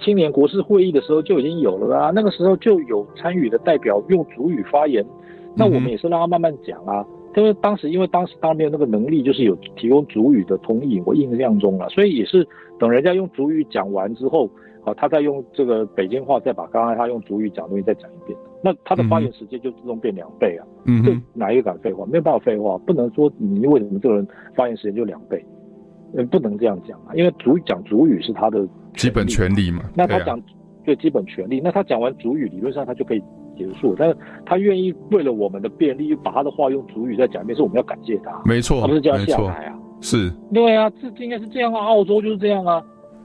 青年国事会议的时候就已经有了啊，那个时候就有参与的代表用族语发言，那我们也是让他慢慢讲啊。嗯因为当时，因为当时他没有那个能力，就是有提供族语的同意，我印象中了，所以也是等人家用族语讲完之后，啊，他再用这个北京话再把刚才他用族语讲的东西再讲一遍，那他的发言时间就自动变两倍啊。嗯，就哪一个敢废话？没有办法废话，不能说你为什么这个人发言时间就两倍，嗯，不能这样讲啊，因为主讲主语是他的基本权利嘛。那他讲最基本权利，那他讲完主语，理论上他就可以。结束，但是他愿意为了我们的便利，把他的话用主语再讲一遍，是我们要感谢他。没错，他不是这样下台啊？是，对啊，这应该是这样啊。澳洲就是这样啊，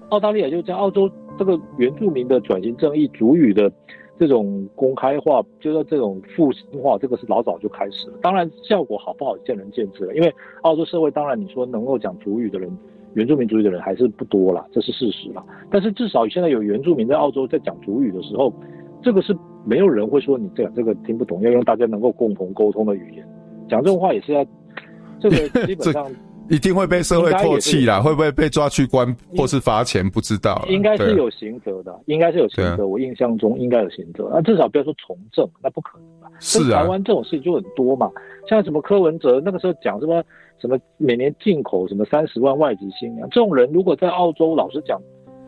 澳大利亚就是这样。澳洲这个原住民的转型正义、主语的这种公开化，就是这种复兴化，这个是老早就开始了。当然，效果好不好见仁见智了。因为澳洲社会，当然你说能够讲主语的人，原住民族语的人还是不多了，这是事实了。但是至少现在有原住民在澳洲在讲主语的时候，这个是。没有人会说你这样这个听不懂，要用大家能够共同沟通的语言讲这种话，也是要这个基本上一定会被社会唾弃啦，会不会被抓去关或是罚钱？不知道，应该是有刑责的，应该是有刑责。我印象中应该有刑责，那至少不要说从政，那不可能吧？是啊，台湾这种事情就很多嘛，像什么柯文哲那个时候讲什么什么每年进口什么三十万外籍新娘，这种人如果在澳洲，老实讲。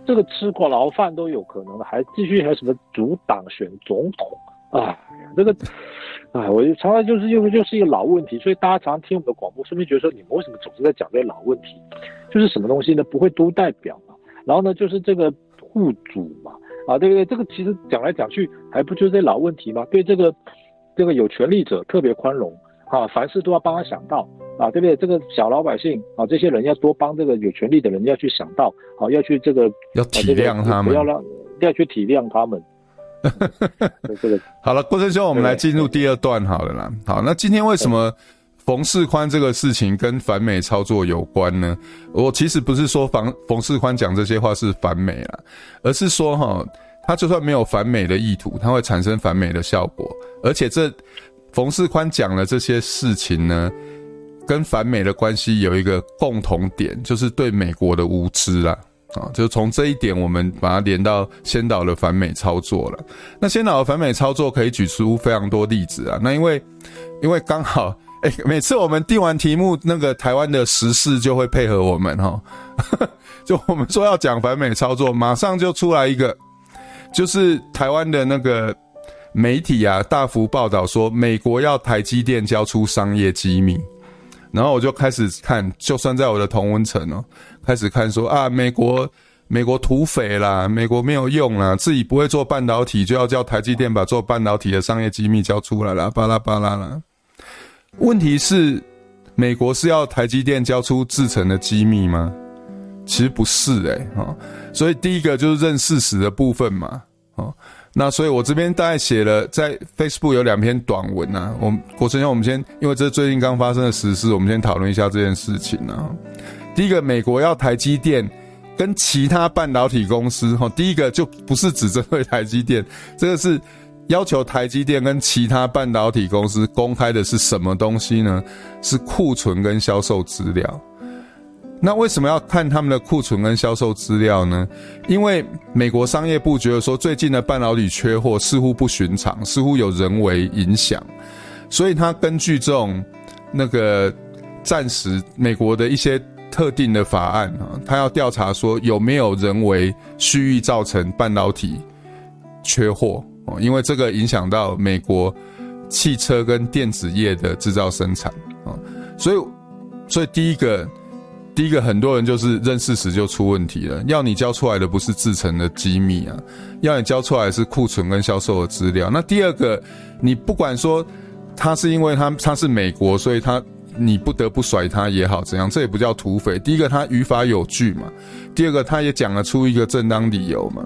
这个吃过牢饭都有可能的，还继续还有什么阻挡选总统啊？这个，哎，我就常常就是因为就是一个老问题，所以大家常常听我们的广播，顺便觉得说你们为什么总是在讲这些老问题？就是什么东西呢？不会都代表嘛？然后呢，就是这个户主嘛？啊，对不对？这个其实讲来讲去还不就是这些老问题吗？对这个这个有权利者特别宽容啊，凡事都要帮他想到。啊，对不对？这个小老百姓啊，这些人要多帮这个有权利的人，要去想到，好、啊，要去这个要体谅他们，不要让要去体谅他们。这个好了，郭正兄，我们来进入第二段好了啦。好，那今天为什么冯世宽这个事情跟反美操作有关呢？我其实不是说冯冯世宽讲这些话是反美啦，而是说哈，他就算没有反美的意图，他会产生反美的效果，而且这冯世宽讲的这些事情呢，跟反美的关系有一个共同点，就是对美国的无知啦。啊，啊就从这一点我们把它连到先导的反美操作了。那先导的反美操作可以举出非常多例子啊。那因为因为刚好，哎、每次我们定完题目，那个台湾的时事就会配合我们哈，就我们说要讲反美操作，马上就出来一个，就是台湾的那个媒体啊，大幅报道说美国要台积电交出商业机密。然后我就开始看，就算在我的同温层哦，开始看说啊，美国美国土匪啦，美国没有用啦，自己不会做半导体，就要叫台积电把做半导体的商业机密交出来啦，巴拉巴拉啦。问题是，美国是要台积电交出制成的机密吗？其实不是诶、欸、哈，所以第一个就是认事实的部分嘛，哦。那所以，我这边大概写了，在 Facebook 有两篇短文啊。我们国成兄，我们先，因为这最近刚发生的实事，我们先讨论一下这件事情啊。第一个，美国要台积电跟其他半导体公司，哈，第一个就不是只针对台积电，这个是要求台积电跟其他半导体公司公开的是什么东西呢？是库存跟销售资料。那为什么要看他们的库存跟销售资料呢？因为美国商业部觉得说，最近的半导体缺货似乎不寻常，似乎有人为影响，所以他根据这种那个暂时美国的一些特定的法案啊，他要调查说有没有人为蓄意造成半导体缺货哦，因为这个影响到美国汽车跟电子业的制造生产啊，所以所以第一个。第一个，很多人就是认事实就出问题了。要你交出来的不是制成的机密啊，要你交出来是库存跟销售的资料。那第二个，你不管说他是因为他他是美国，所以他你不得不甩他也好怎样，这也不叫土匪。第一个，他语法有据嘛；第二个，他也讲了出一个正当理由嘛。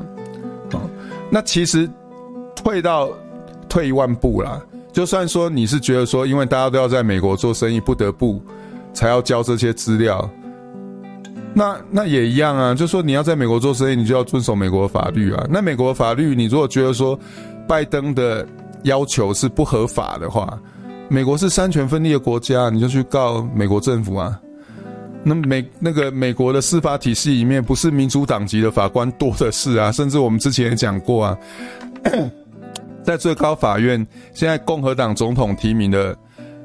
好，那其实退到退一万步啦，就算说你是觉得说，因为大家都要在美国做生意，不得不才要交这些资料。那那也一样啊，就说你要在美国做生意，你就要遵守美国法律啊。那美国法律，你如果觉得说拜登的要求是不合法的话，美国是三权分立的国家，你就去告美国政府啊。那美那个美国的司法体系里面，不是民主党籍的法官多的是啊，甚至我们之前也讲过啊，在最高法院，现在共和党总统提名的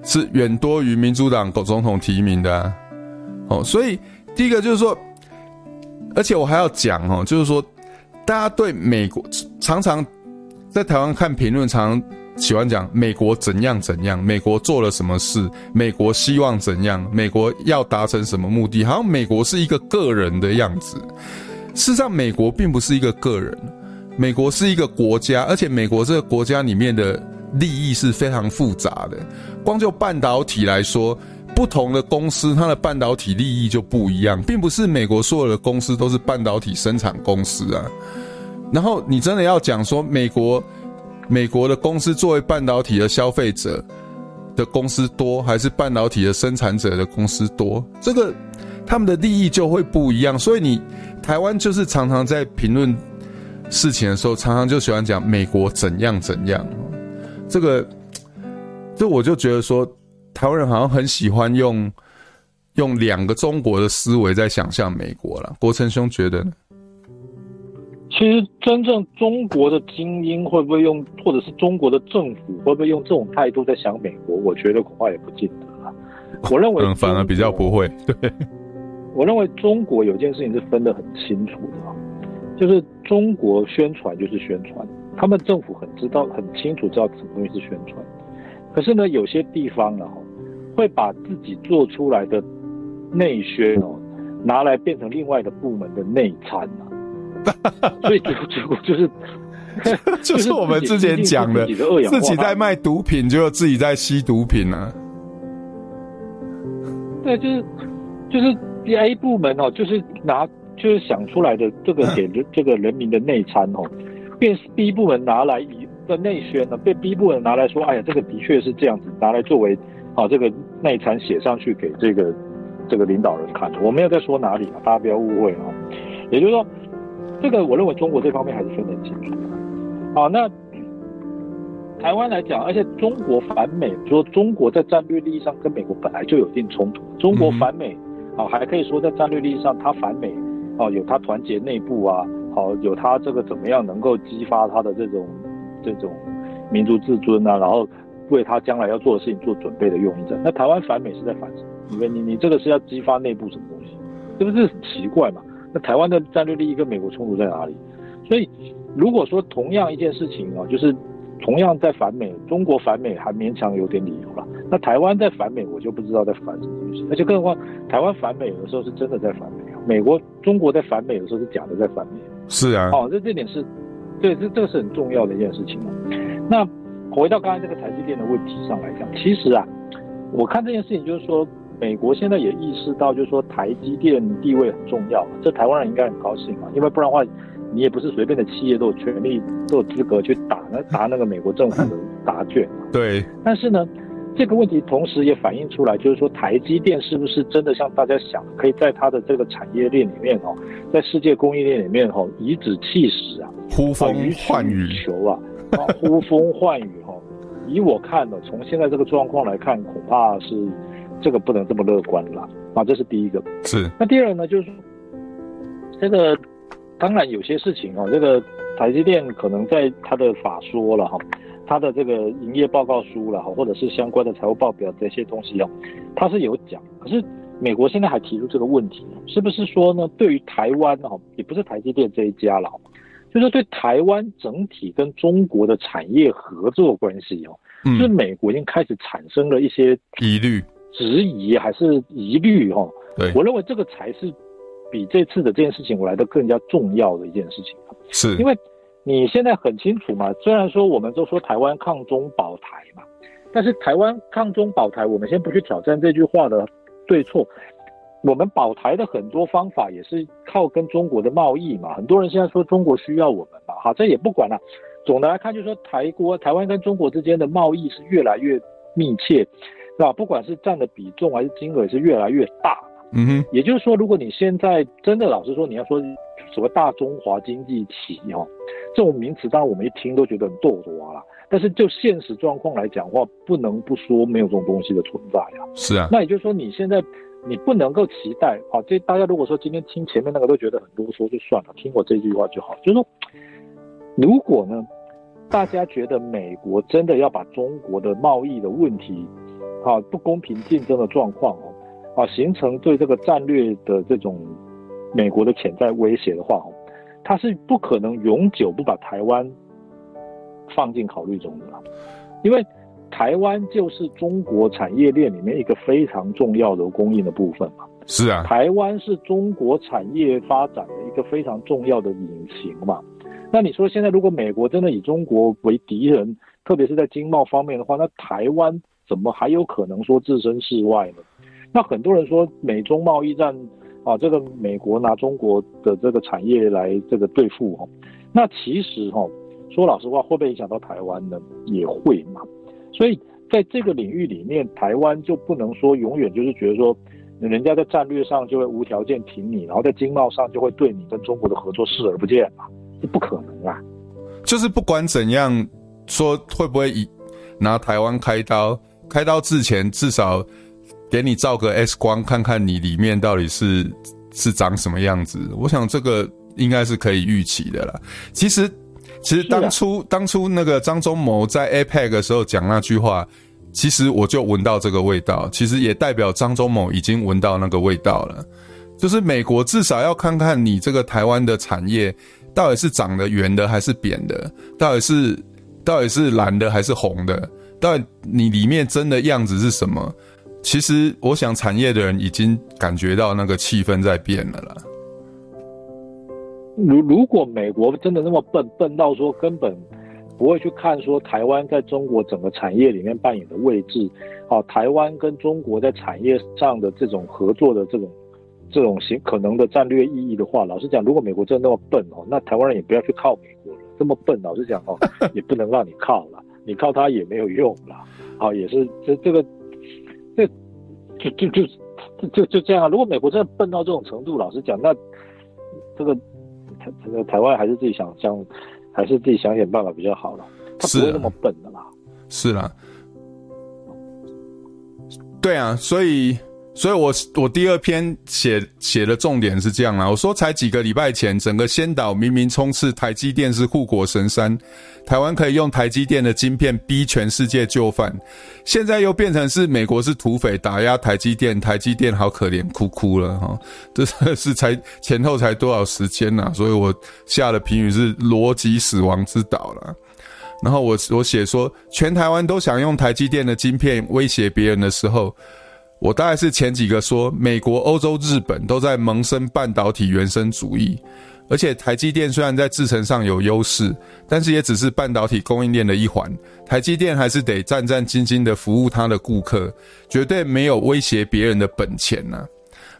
是远多于民主党总统提名的啊。哦，所以。第一个就是说，而且我还要讲哦，就是说，大家对美国常常在台湾看评论，常喜欢讲美国怎样怎样，美国做了什么事，美国希望怎样，美国要达成什么目的，好像美国是一个个人的样子。事实上，美国并不是一个个人，美国是一个国家，而且美国这个国家里面的利益是非常复杂的。光就半导体来说。不同的公司，它的半导体利益就不一样，并不是美国所有的公司都是半导体生产公司啊。然后你真的要讲说，美国美国的公司作为半导体的消费者的公司多，还是半导体的生产者的公司多？这个他们的利益就会不一样。所以你台湾就是常常在评论事情的时候，常常就喜欢讲美国怎样怎样。这个，就我就觉得说。台湾人好像很喜欢用用两个中国的思维在想象美国了。国成兄觉得呢？其实真正中国的精英会不会用，或者是中国的政府会不会用这种态度在想美国？我觉得恐怕也不见得啊。我认为嗯，反而比较不会。对，我认为中国有件事情是分得很清楚的，就是中国宣传就是宣传，他们政府很知道很清楚知道什么东西是宣传，可是呢，有些地方呢。会把自己做出来的内宣哦，拿来变成另外的部门的内参啊，所以结果就是，就是我们之前讲的，自己在卖毒品，就自己在吸毒品啊。对，就是就是 A 部门哦，就是拿就是想出来的这个给人 这个人民的内参哦，变 B 部门拿来以的内宣呢，被 B 部门拿来说，哎呀，这个的确是这样子，拿来作为。啊，这个内参写上去给这个这个领导人看的，我没有在说哪里啊，大家不要误会啊。也就是说，这个我认为中国这方面还是分得很清楚的。好，那台湾来讲，而且中国反美，说中国在战略利益上跟美国本来就有一定冲突。中国反美啊，还可以说在战略利益上它反美哦，有他团结内部啊，好，有他这个怎么样能够激发他的这种这种民族自尊啊，然后为他将来要做的事情做准备的用意在。那台湾反美是在反什么？因为你你这个是要激发内部什么东西？这不是很奇怪嘛？那台湾的战略利益跟美国冲突在哪里？所以如果说同样一件事情啊，就是同样在反美，中国反美还勉强有点理由了。那台湾在反美，我就不知道在反什么东西。而且更何况，台湾反美有的时候是真的在反美啊。美国、中国在反美的时候是假的在反美。是啊。哦，这这点是，对，这这个是很重要的一件事情。那回到刚才这个台积电的问题上来讲，其实啊，我看这件事情就是说，美国现在也意识到，就是说台积电地位很重要，这台湾人应该很高兴啊，因为不然的话，你也不是随便的企业都有权利、都有资格去打那 打那个美国政府的答卷。对。但是呢。这个问题同时也反映出来，就是说台积电是不是真的像大家想，可以在它的这个产业链里面哦，在世界供应链里面哦，颐指气使啊，呼风唤雨球啊，呼风唤雨哈。以我看呢，从现在这个状况来看，恐怕是这个不能这么乐观了啊。这是第一个。是。那第二呢，就是说这个当然有些事情啊，这个台积电可能在它的法说了哈。他的这个营业报告书了哈，或者是相关的财务报表这些东西哦，他是有讲。可是美国现在还提出这个问题，是不是说呢？对于台湾哦，也不是台积电这一家了，就是对台湾整体跟中国的产业合作关系哦，是美国已经开始产生了一些疑虑、质疑还是疑虑哈？对，我认为这个才是比这次的这件事情我来的更加重要的一件事情，是因为。你现在很清楚嘛？虽然说我们都说台湾抗中保台嘛，但是台湾抗中保台，我们先不去挑战这句话的对错。我们保台的很多方法也是靠跟中国的贸易嘛。很多人现在说中国需要我们嘛，好，这也不管了。总的来看，就是说台国台湾跟中国之间的贸易是越来越密切，是吧？不管是占的比重还是金额，也是越来越大。嗯哼，也就是说，如果你现在真的老实说，你要说什么大中华经济体哈。这种名词当然我们一听都觉得很逗多啦，但是就现实状况来讲的话，不能不说没有这种东西的存在呀。是啊，那也就是说你现在你不能够期待啊，这大家如果说今天听前面那个都觉得很啰嗦就算了，听我这句话就好。就是说，如果呢，大家觉得美国真的要把中国的贸易的问题啊，不公平竞争的状况哦啊，形成对这个战略的这种美国的潜在威胁的话哦。他是不可能永久不把台湾放进考虑中的，因为台湾就是中国产业链里面一个非常重要的供应的部分嘛。是啊，台湾是中国产业发展的一个非常重要的引擎嘛。那你说现在如果美国真的以中国为敌人，特别是在经贸方面的话，那台湾怎么还有可能说置身事外呢？那很多人说美中贸易战。啊，这个美国拿中国的这个产业来这个对付哦，那其实哈，说老实话，会不会影响到台湾呢？也会嘛。所以在这个领域里面，台湾就不能说永远就是觉得说，人家在战略上就会无条件挺你，然后在经贸上就会对你跟中国的合作视而不见嘛，这不可能啊。就是不管怎样说，会不会以拿台湾开刀？开刀之前至少。给你照个 X 光，看看你里面到底是是长什么样子。我想这个应该是可以预期的啦。其实，其实当初、啊、当初那个张忠谋在 APEC 的时候讲那句话，其实我就闻到这个味道。其实也代表张忠谋已经闻到那个味道了。就是美国至少要看看你这个台湾的产业到底是长得圆的还是扁的，到底是到底是蓝的还是红的，到底你里面真的样子是什么。其实，我想产业的人已经感觉到那个气氛在变了啦。如如果美国真的那么笨，笨到说根本不会去看说台湾在中国整个产业里面扮演的位置，啊，台湾跟中国在产业上的这种合作的这种这种形可能的战略意义的话，老实讲，如果美国真的那么笨哦，那台湾人也不要去靠美国了。这么笨，老实讲哦，也不能让你靠了，你靠他也没有用了。好，也是这这个。这就就就就就这样啊！如果美国真的笨到这种程度，老实讲，那这个台这个台湾还是自己想想，还是自己想想办法比较好了。他不会那么笨的啦。是啦。对啊，所以所以我我第二篇写写的重点是这样啦，我说才几个礼拜前，整个仙岛明明充斥台积电是护国神山，台湾可以用台积电的晶片逼全世界就范，现在又变成是美国是土匪打压台积电，台积电好可怜，哭哭了哈，这是才前后才多少时间呐？所以我下的评语是逻辑死亡之岛了。然后我我写说，全台湾都想用台积电的晶片威胁别人的时候。我大概是前几个说，美国、欧洲、日本都在萌生半导体原生主义，而且台积电虽然在制程上有优势，但是也只是半导体供应链的一环，台积电还是得战战兢兢的服务他的顾客，绝对没有威胁别人的本钱呐、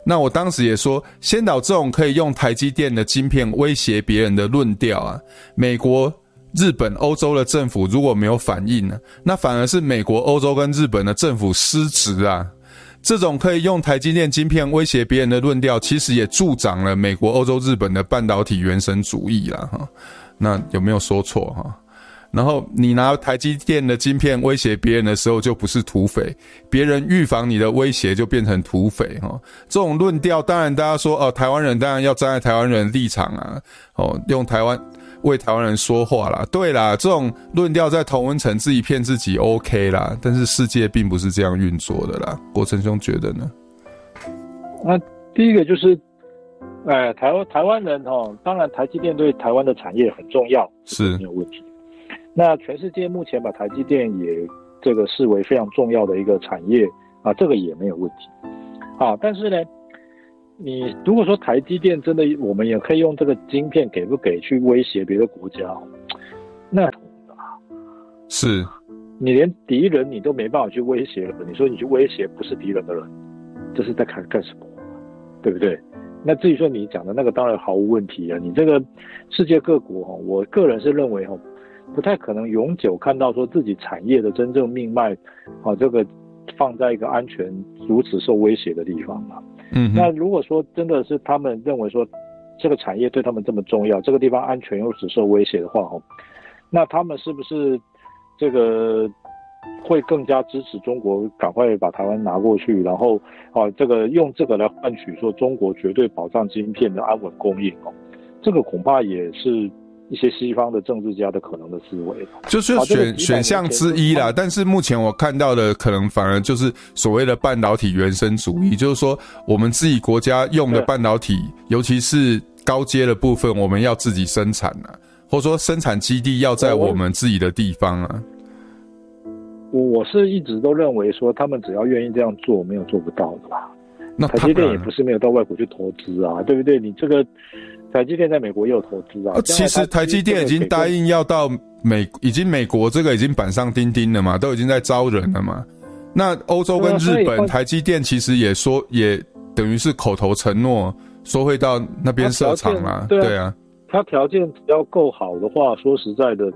那我当时也说，先导这种可以用台积电的晶片威胁别人的论调啊，美国、日本、欧洲的政府如果没有反应呢，那反而是美国、欧洲跟日本的政府失职啊。这种可以用台积电晶片威胁别人的论调，其实也助长了美国、欧洲、日本的半导体原生主义啦。哈。那有没有说错哈？然后你拿台积电的晶片威胁别人的时候，就不是土匪；别人预防你的威胁，就变成土匪哈。这种论调，当然大家说哦，台湾人当然要站在台湾人立场啊，哦，用台湾。为台湾人说话啦，对啦，这种论调在同温层自己骗自己 OK 啦，但是世界并不是这样运作的啦。国成兄觉得呢？那第一个就是，哎，台湾台湾人哦，当然台积电对台湾的产业很重要，是没有问题。那全世界目前把台积电也这个视为非常重要的一个产业啊，这个也没有问题。啊，但是呢？你如果说台积电真的，我们也可以用这个晶片给不给去威胁别的国家，那是，你连敌人你都没办法去威胁了，你说你去威胁不是敌人的人，这是在干干什么？对不对？那至于说你讲的那个，当然毫无问题啊。你这个世界各国哈，我个人是认为哈，不太可能永久看到说自己产业的真正命脉，啊，这个放在一个安全如此受威胁的地方嘛。嗯，那如果说真的是他们认为说这个产业对他们这么重要，这个地方安全又只受威胁的话，哦，那他们是不是这个会更加支持中国赶快把台湾拿过去，然后啊，这个用这个来换取说中国绝对保障晶片的安稳供应哦，这个恐怕也是。一些西方的政治家的可能的思维，就是选选项之一啦。但是目前我看到的，可能反而就是所谓的半导体原生主义，就是说我们自己国家用的半导体，尤其是高阶的部分，我们要自己生产啊，或者说生产基地要在我们自己的地方啊。我我是一直都认为说，他们只要愿意这样做，没有做不到的啦？那台积电也不是没有到外国去投资啊，对不对？你这个。台积电在美国也有投资啊。其实台积电已经答应要到美，已经美国这个已经板上钉钉了嘛，都已经在招人了嘛。那欧洲跟日本，台积电其实也说，也等于是口头承诺，说会到那边设厂嘛。对啊，他条件只要够好的话，说实在的，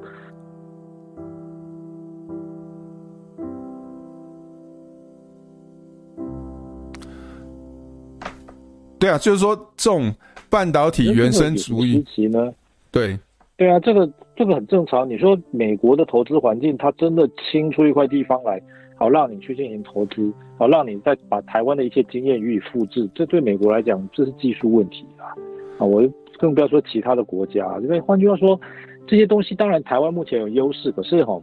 对啊，就是说这种。半导体原生主义期呢？对，对啊，这个这个很正常。你说美国的投资环境，它真的清出一块地方来，好让你去进行投资，好让你再把台湾的一些经验予以复制，这对美国来讲，这是技术问题啊！啊，我更不要说其他的国家。因为换句话说，这些东西当然台湾目前有优势，可是哈，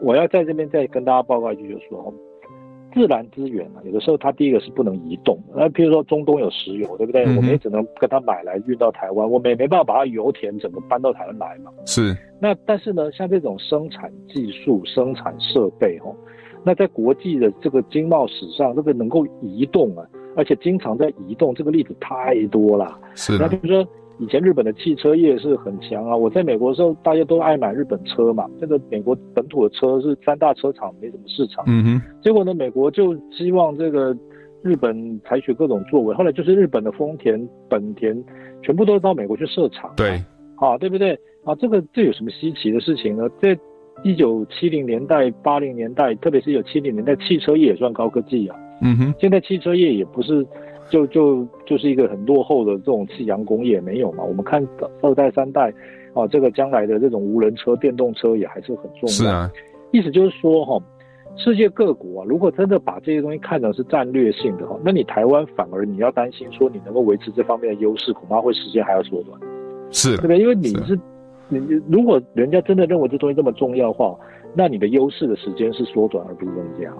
我要在这边再跟大家报告一句，就是说。自然资源啊，有的时候它第一个是不能移动。那譬如说中东有石油，对不对？嗯、我们也只能跟它买来运到台湾，我们也没办法把它油田整个搬到台湾来嘛。是。那但是呢，像这种生产技术、生产设备，哦，那在国际的这个经贸史上，这个能够移动啊，而且经常在移动，这个例子太多了。是。那比如说。以前日本的汽车业是很强啊，我在美国的时候，大家都爱买日本车嘛。这个美国本土的车是三大车厂没什么市场，嗯哼。结果呢，美国就希望这个日本采取各种作为，后来就是日本的丰田、本田全部都到美国去设厂，对，啊，对不对？啊，这个这有什么稀奇的事情呢？在一九七零年代、八零年代，特别是一九七零年代，汽车业也算高科技啊，嗯哼。现在汽车业也不是。就就就是一个很落后的这种夕阳工业没有嘛？我们看二代三代，啊，这个将来的这种无人车、电动车也还是很重要。是啊，意思就是说哈，世界各国啊，如果真的把这些东西看成是战略性的话，那你台湾反而你要担心说你能够维持这方面的优势，恐怕会时间还要缩短。是，对不对？因为你是，是你如果人家真的认为这东西这么重要的话，那你的优势的时间是缩短而不是增加。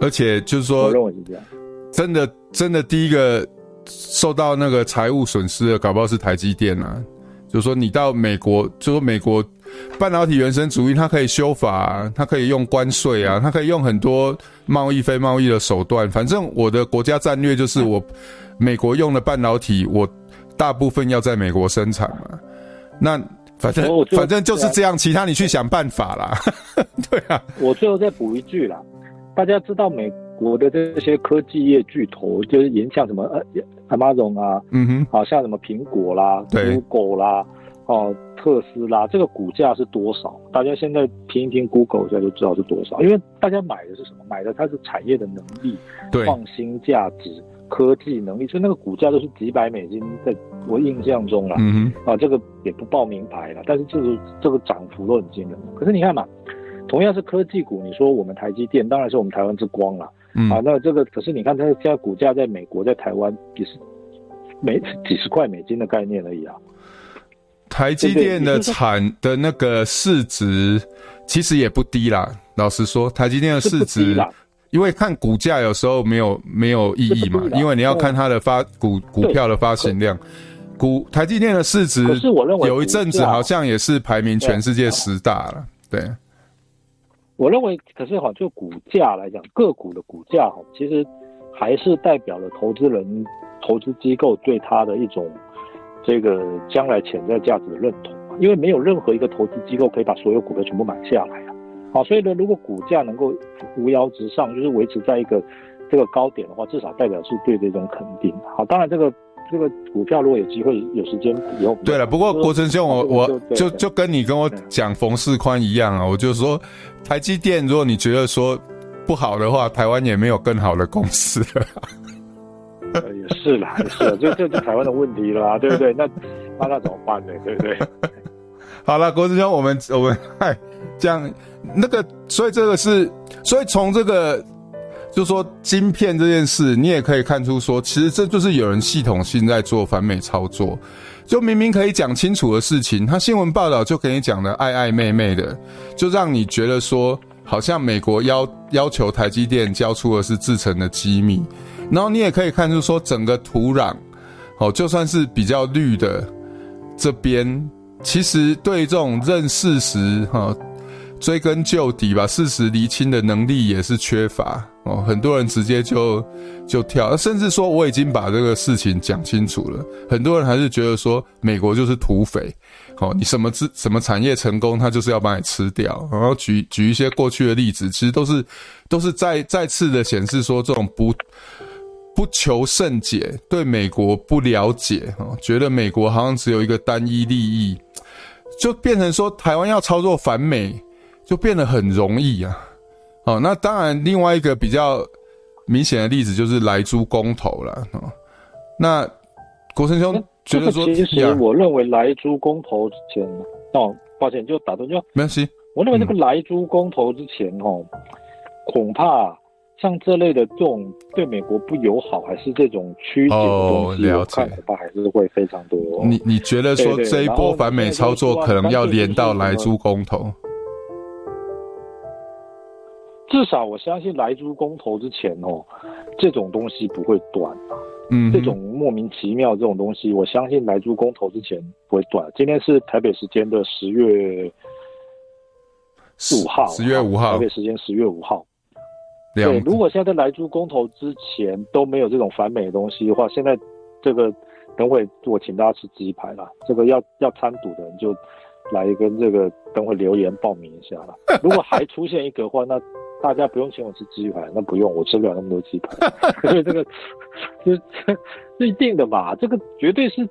而且就是说，我认为是这样。真的，真的，第一个受到那个财务损失的，搞不好是台积电啊。就是说，你到美国，就是说美国半导体原生主义，它可以修法啊，它可以用关税啊，它可以用很多贸易、非贸易的手段。反正我的国家战略就是，我美国用的半导体，我大部分要在美国生产嘛。那反正反正就是这样，其他你去想办法啦。对啊，我最后再补一句啦，大家知道美。国的这些科技业巨头，就是影响什么呃，Amazon 啊，嗯哼，好像什么苹果啦、Google 啦，哦，特斯拉，这个股价是多少？大家现在听一听 Google 一下就知道是多少，因为大家买的是什么？买的它是产业的能力、创新价值、科技能力，所以那个股价都是几百美金，在我印象中啦，嗯哼，啊，这个也不报名牌了，但是就是这个涨幅都很惊人。可是你看嘛，同样是科技股，你说我们台积电，当然是我们台湾之光啦。嗯，啊，那这个可是你看，它现在股价在美国、在台湾也是每几十块美金的概念而已啊。台积电的产的那个市值其实也不低啦。老实说，台积电的市值，因为看股价有时候没有没有意义嘛，因为你要看它的发股股票的发行量。股台积电的市值，有一阵子好像也是排名全世界十大了，对。我认为，可是哈，就股价来讲，个股的股价哈，其实还是代表了投资人、投资机构对它的一种这个将来潜在价值的认同。因为没有任何一个投资机构可以把所有股票全部买下来啊。好，所以呢，如果股价能够扶摇直上，就是维持在一个这个高点的话，至少代表是对这种肯定。好，当然这个。这个股票如果有机会有时间以后，对了，不过国成兄，我我就就跟你跟我讲冯世宽一样啊，我就说台积电，如果你觉得说不好的话，台湾也没有更好的公司了。也是啦，也是啦，就 这就台湾的问题啦，对不对？那那那怎么办呢？对不对？好了，国师兄，我们我们嗨，这样那个，所以这个是，所以从这个。就说晶片这件事，你也可以看出说，其实这就是有人系统性在做反美操作。就明明可以讲清楚的事情，他新闻报道就给你讲的暧暧昧昧的，就让你觉得说，好像美国要要求台积电交出的是制成的机密。然后你也可以看出说，整个土壤，哦，就算是比较绿的这边，其实对这种认事实哈。追根究底，吧事实厘清的能力也是缺乏哦。很多人直接就就跳，甚至说我已经把这个事情讲清楚了，很多人还是觉得说美国就是土匪，哦，你什么资什么产业成功，他就是要把你吃掉。然后举举一些过去的例子，其实都是都是再再次的显示说，这种不不求甚解，对美国不了解，哦，觉得美国好像只有一个单一利益，就变成说台湾要操作反美。就变得很容易啊！哦，那当然，另外一个比较明显的例子就是莱猪公投了。哦，那国成兄觉得说，其实我认为莱猪公投之前，哦，抱歉，就打断就没关系。我认为这个莱猪公投之前，哦，恐怕像这类的这种对美国不友好，还是这种曲解的东西，我看恐怕还是会非常多。你你觉得说这一波反美操作可能要连到莱猪公投？至少我相信来猪公投之前哦，这种东西不会断啊。嗯，这种莫名其妙这种东西，我相信来猪公投之前不会断。今天是台北时间的十月五号，十月五号，台北时间十月五号。对，如果现在在莱猪公投之前都没有这种反美的东西的话，现在这个等会我请大家吃鸡排啦。这个要要参赌的人就来跟这个等会留言报名一下啦。如果还出现一个的话，那。大家不用请我吃鸡排，那不用，我吃不了那么多鸡排。所以这个 是 是一定的吧？这个绝对是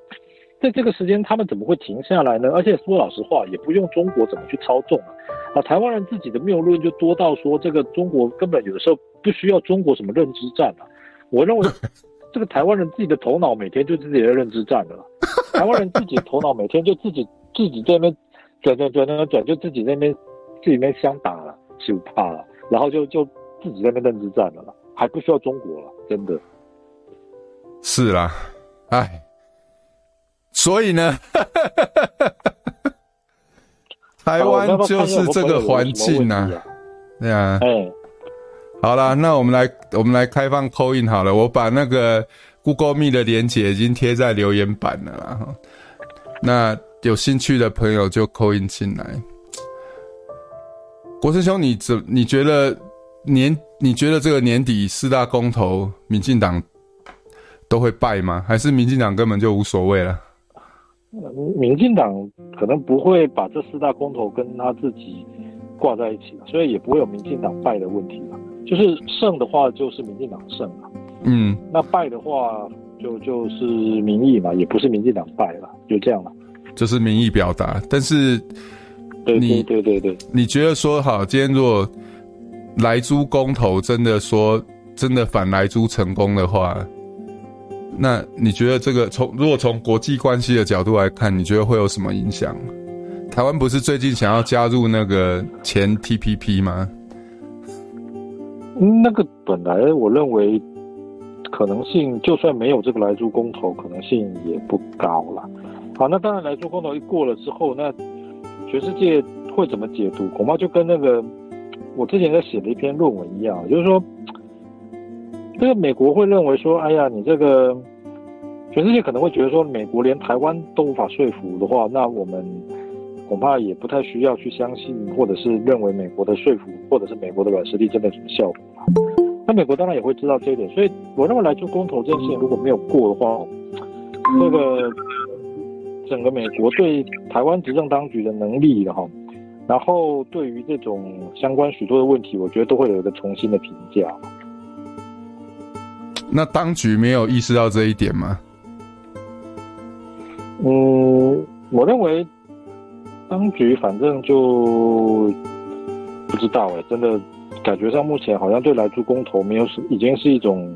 在这个时间，他们怎么会停下来呢？而且说老实话，也不用中国怎么去操纵啊。啊，台湾人自己的谬论就多到说，这个中国根本有的时候不需要中国什么认知战啊。我认为这个台湾人自己的头脑每天就自己的认知战了。台湾人自己的头脑每天就自己自己在那边转转转转转，就自己在那边自己那边相打了，就怕了。然后就就自己在那边认知战了啦，还不需要中国了，真的。是啦，哎，所以呢，台湾就是这个环境啊，对啊，哎，好啦，那我们来我们来开放 call in 好了，我把那个 Google Meet 的链接已经贴在留言板了啦，那有兴趣的朋友就 call in 进来。国生兄，你怎你觉得年你觉得这个年底四大公投，民进党都会败吗？还是民进党根本就无所谓了？民进党可能不会把这四大公投跟他自己挂在一起，所以也不会有民进党败的问题了。就是胜的话，就是民进党胜了。嗯，那败的话，就就是民意嘛，也不是民进党败了，就这样了。就是民意表达，但是。你对对对对，你觉得说好，今天如果来租公投真的说真的反来租成功的话，那你觉得这个从如果从国际关系的角度来看，你觉得会有什么影响？台湾不是最近想要加入那个前 TPP 吗？那个本来我认为可能性，就算没有这个莱猪公投，可能性也不高了。好，那当然莱猪公投一过了之后，那。全世界会怎么解读？恐怕就跟那个 我之前在写的一篇论文一样，就是说，这个美国会认为说，哎呀，你这个全世界可能会觉得说，美国连台湾都无法说服的话，那我们恐怕也不太需要去相信，或者是认为美国的说服，或者是美国的软实力真的有什么效果。那美国当然也会知道这一点，所以我认为来做公投这件事情如果没有过的话，这个。整个美国对台湾执政当局的能力，然后，然后对于这种相关许多的问题，我觉得都会有一个重新的评价。那当局没有意识到这一点吗？嗯，我认为当局反正就不知道哎，真的感觉上目前好像对来猪公投没有，已经是一种。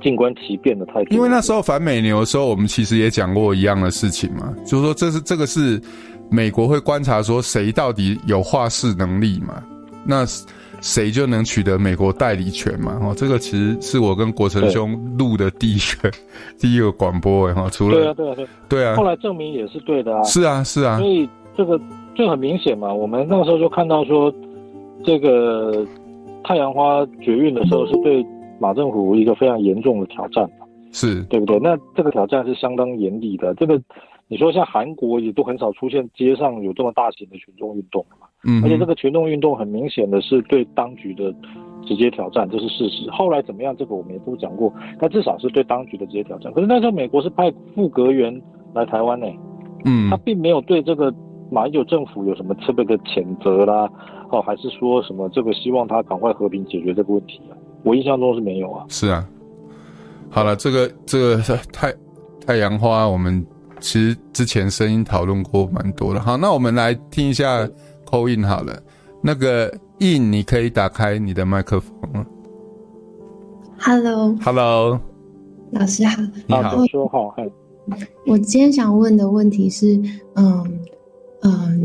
静观其变的态度，因为那时候反美牛的时候，我们其实也讲过一样的事情嘛，就是说这是这个是美国会观察说谁到底有话事能力嘛，那谁就能取得美国代理权嘛。哦，这个其实是我跟国成兄录的第一个第一个广播哎哈，除了对啊对啊对对啊，后来证明也是对的啊，是啊是啊，所以这个就很明显嘛，我们那个时候就看到说这个太阳花绝运的时候是对。马政府一个非常严重的挑战，是对不对？那这个挑战是相当严厉的。这个你说像韩国也都很少出现街上有这么大型的群众运动嘛，嗯，而且这个群众运动很明显的是对当局的直接挑战，这是事实。后来怎么样，这个我们也都讲过，但至少是对当局的直接挑战。可是那时候美国是派副阁员来台湾呢，嗯，他并没有对这个马英九政府有什么特别的谴责啦，哦，还是说什么这个希望他赶快和平解决这个问题啊？我印象中是没有啊。是啊，好了，这个这个太太阳花，我们其实之前声音讨论过蛮多的。好，那我们来听一下 call in 好了。那个 in，你可以打开你的麦克风。Hello，Hello，老师好，你好，说好。我今天想问的问题是，嗯嗯。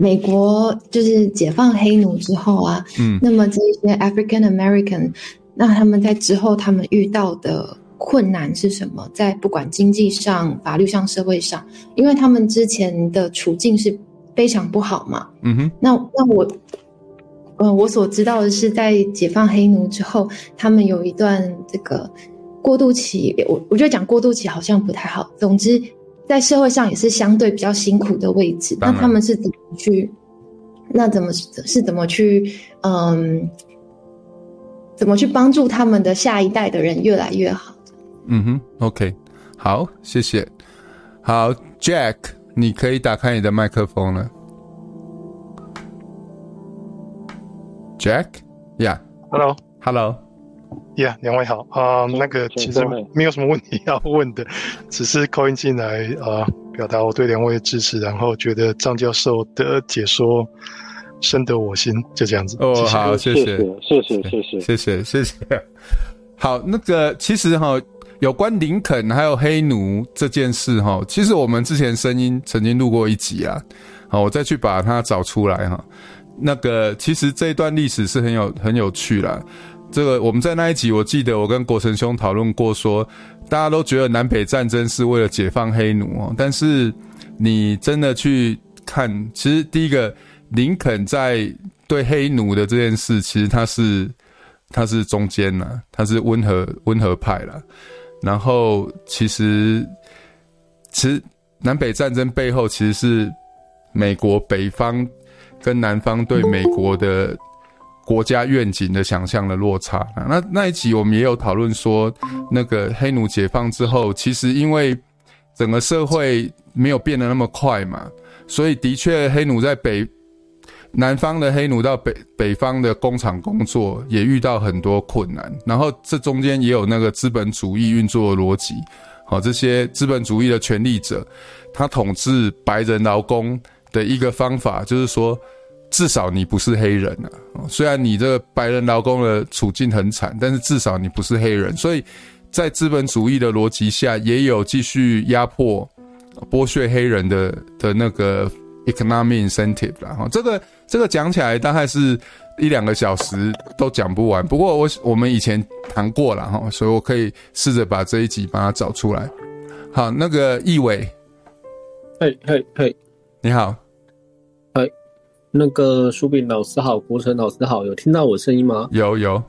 美国就是解放黑奴之后啊，嗯，那么这些 African American，那他们在之后他们遇到的困难是什么？在不管经济上、法律上、社会上，因为他们之前的处境是非常不好嘛，嗯哼。那那我，呃，我所知道的是，在解放黑奴之后，他们有一段这个过渡期，我我觉得讲过渡期好像不太好。总之。在社会上也是相对比较辛苦的位置，那他们是怎么去？那怎么是怎么去？嗯，怎么去帮助他们的下一代的人越来越好？嗯哼，OK，好，谢谢。好，Jack，你可以打开你的麦克风了。Jack，Yeah，Hello，Hello。呀，yeah, 两位好啊，uh, 那个其实没有什么问题要问的，只是 call in 进来啊，uh, 表达我对两位的支持，然后觉得张教授的解说深得我心，就这样子。哦，好，谢谢，谢谢，谢谢，谢谢，谢谢。好，那个其实哈，有关林肯还有黑奴这件事哈，其实我们之前声音曾经录过一集啊，好，我再去把它找出来哈。那个其实这一段历史是很有很有趣啦。这个我们在那一集，我记得我跟国成兄讨论过说，大家都觉得南北战争是为了解放黑奴哦，但是你真的去看，其实第一个林肯在对黑奴的这件事，其实他是他是中间呐，他是温和温和派啦。然后其实其实南北战争背后其实是美国北方跟南方对美国的。国家愿景的想象的落差，那那一集我们也有讨论说，那个黑奴解放之后，其实因为整个社会没有变得那么快嘛，所以的确黑奴在北南方的黑奴到北北方的工厂工作，也遇到很多困难。然后这中间也有那个资本主义运作的逻辑，好，这些资本主义的权力者，他统治白人劳工的一个方法，就是说。至少你不是黑人啊！虽然你这个白人劳工的处境很惨，但是至少你不是黑人。所以在资本主义的逻辑下，也有继续压迫、剥削黑人的的那个 economic incentive 啦。哈，这个这个讲起来大概是一两个小时都讲不完。不过我我们以前谈过了哈，所以我可以试着把这一集把它找出来。好，那个易伟，嘿嘿嘿，你好。那个书炳老师好，国成老师好，有听到我声音吗？有有，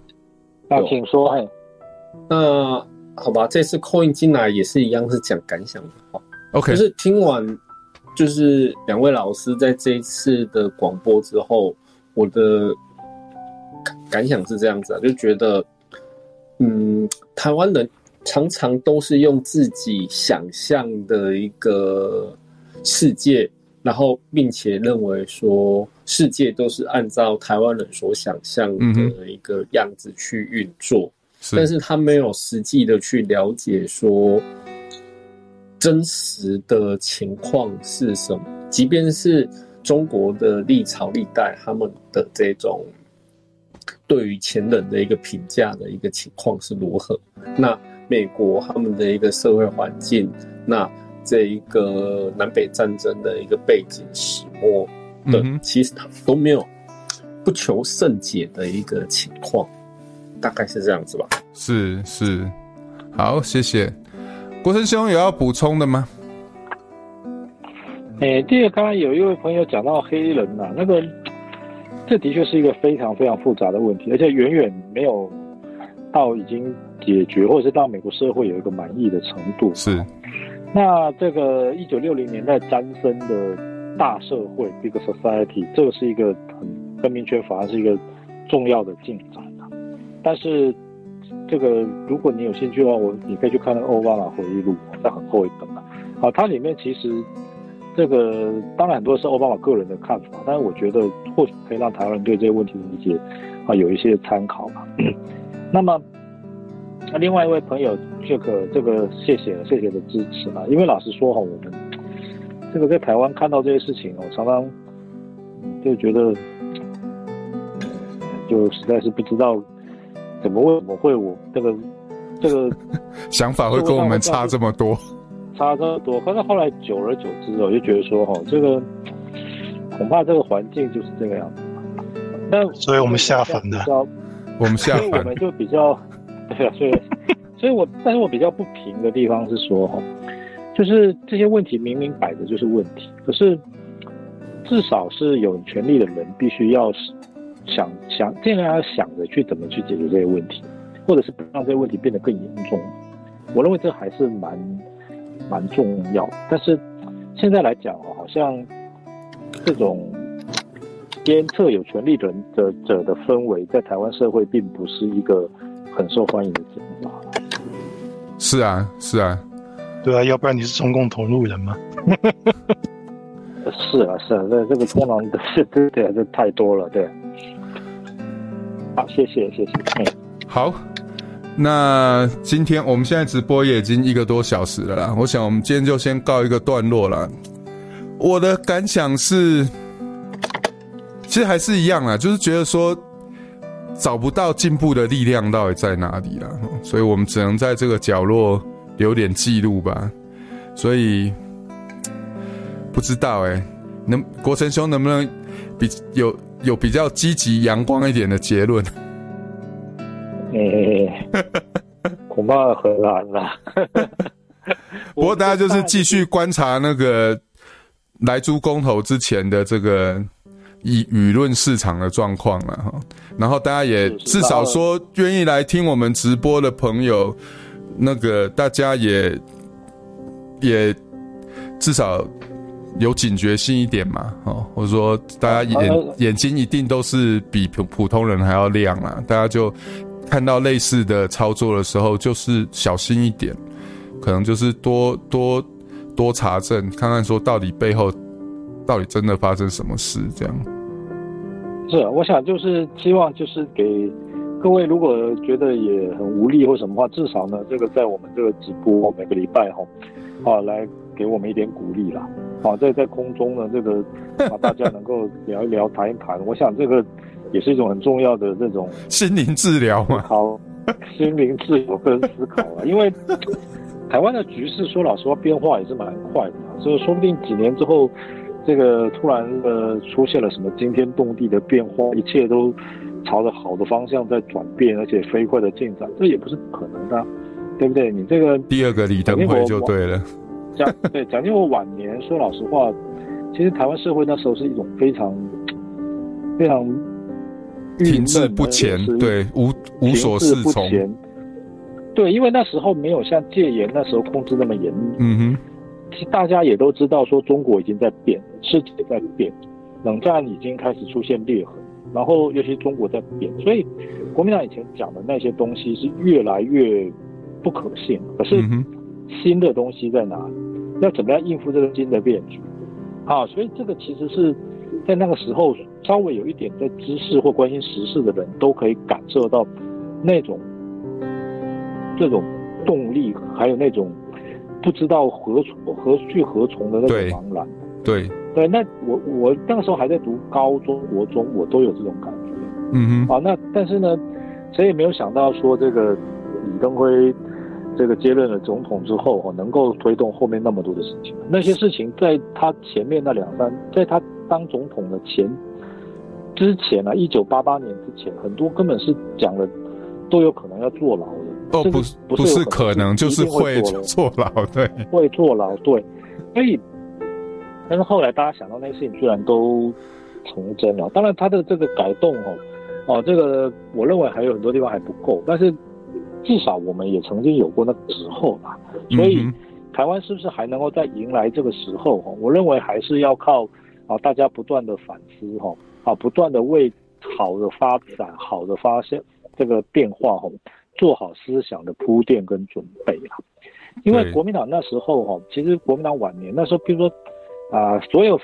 那请说。嘿，那好吧，这次 call 进来也是一样，是讲感想的。好，OK，就是听完，就是两位老师在这一次的广播之后，我的感想是这样子啊，就觉得，嗯，台湾人常常都是用自己想象的一个世界。然后，并且认为说世界都是按照台湾人所想象的一个样子去运作，嗯、但是他没有实际的去了解说真实的情况是什么。即便是中国的历朝历代他们的这种对于前人的一个评价的一个情况是如何，那美国他们的一个社会环境，那。这一个南北战争的一个背景始末的，其实他都没有不求甚解的一个情况，大概是这样子吧。是是，好，谢谢。国生兄有要补充的吗？哎、欸，第二，刚刚有一位朋友讲到黑人呐、啊，那个这的确是一个非常非常复杂的问题，而且远远没有到已经解决，或者是到美国社会有一个满意的程度。是。那这个一九六零年代诞生的大社会 （Big Society），这个是一个很公民权法案是一个重要的进展啊。但是这个如果你有兴趣的话，我你可以去看那个奥巴马回忆录，在很后一本啊。好，它里面其实这个当然很多是奥巴马个人的看法，但是我觉得或许可以让台湾人对这些问题的理解啊有一些参考吧。那么。那另外一位朋友这个这个谢谢谢谢的支持嘛，因为老实说哈，我们这个在台湾看到这些事情，我常常就觉得，就实在是不知道怎么为什么会我这个这个 想法会跟我们差这么多，差这么多。可是后来久而久之，我就觉得说哈，这个恐怕这个环境就是这个样子。那所以我们下凡的，我们下凡，所以我们就比较。对啊，所以，所以我，但是我比较不平的地方是说，哈，就是这些问题明明摆着就是问题，可是至少是有权利的人必须要想想尽量要想着去怎么去解决这些问题，或者是不让这些问题变得更严重。我认为这还是蛮蛮重要。但是现在来讲哦，好像这种鞭策有权利人的者的氛围，在台湾社会并不是一个。很受欢迎的节目吧？是啊，是啊，对啊，要不然你是中共同路人吗？是啊，是啊，这这个通常的是 对对，这太多了，对。好，谢谢，谢谢。嗯，好，那今天我们现在直播也已经一个多小时了啦，我想我们今天就先告一个段落了。我的感想是，其实还是一样啦，就是觉得说。找不到进步的力量到底在哪里了，所以我们只能在这个角落留点记录吧。所以不知道哎、欸，能国成兄能不能比有有比较积极阳光一点的结论？哎、欸，恐怕很难了。不过大家就是继续观察那个来猪公投之前的这个舆舆论市场的状况了哈。然后大家也至少说愿意来听我们直播的朋友，那个大家也也至少有警觉性一点嘛，哦，或者说大家眼眼睛一定都是比普普通人还要亮啊，大家就看到类似的操作的时候，就是小心一点。可能就是多多多查证，看看说到底背后到底真的发生什么事，这样。是啊，我想就是希望就是给各位，如果觉得也很无力或什么话，至少呢，这个在我们这个直播每个礼拜哈，啊，来给我们一点鼓励啦。啊，在在空中呢，这个啊，大家能够聊一聊、谈一谈，我想这个也是一种很重要的这种心灵治疗嘛。好，心灵治疗跟思考啊，因为。台湾的局势说老实话变化也是蛮快的，所以说不定几年之后，这个突然呃出现了什么惊天动地的变化，一切都朝着好的方向在转变，而且飞快的进展，这也不是不可能的，对不对？你这个第二个李登辉就对了。蒋对蒋经国晚年说老实话，其实台湾社会那时候是一种非常非常停滞不前，对无无所适从。对，因为那时候没有像戒严那时候控制那么严密。嗯哼，大家也都知道，说中国已经在变，世界在变，冷战已经开始出现裂痕，然后尤其中国在变，所以国民党以前讲的那些东西是越来越不可信。可是新的东西在哪里？要怎么样应付这个新的变局？啊，所以这个其实是在那个时候稍微有一点在知识或关心时事的人都可以感受到那种。这种动力，还有那种不知道何从何去何从的那种茫然。对对，那我我那个时候还在读高中、国中，我都有这种感觉。嗯哼。啊，那但是呢，谁也没有想到说这个李登辉这个接任了总统之后，哦，能够推动后面那么多的事情。那些事情在他前面那两三，在他当总统的前之前啊，一九八八年之前，很多根本是讲了都有可能要坐牢的。哦，不是，不是可能，就是会坐牢，对，会坐牢，对。所以，但是后来大家想到那些事情，居然都成真了。当然，他的这个改动哦，哦，这个我认为还有很多地方还不够，但是至少我们也曾经有过那个时候吧。所以，台湾是不是还能够再迎来这个时候？哈，我认为还是要靠啊大家不断的反思哈，啊不断的为好的发展、好的发现这个变化哈。做好思想的铺垫跟准备啊，因为国民党那时候哈，其实国民党晚年那时候，比如说啊，所有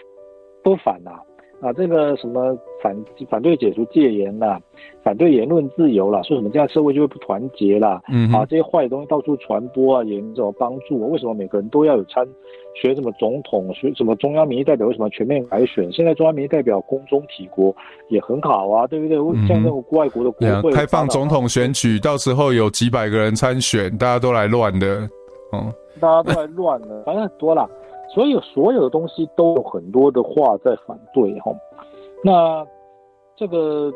不反呐啊，这个什么反反对解除戒严啦，反对言论自由啦，说什么这样社会就会不团结啦，嗯啊，这些坏的东西到处传播啊，也没什么帮助。为什么每个人都要有参选什么总统，选什么中央民意代表？为什么全面改选？现在中央民意代表公中体国也很好啊，对不对？像那种外国的国会、嗯、开放总统选举，到时候有几百个人参选，大家都来乱的，哦，大家都来乱的，反正很多啦。所以所有的东西都有很多的话在反对哈，那这个，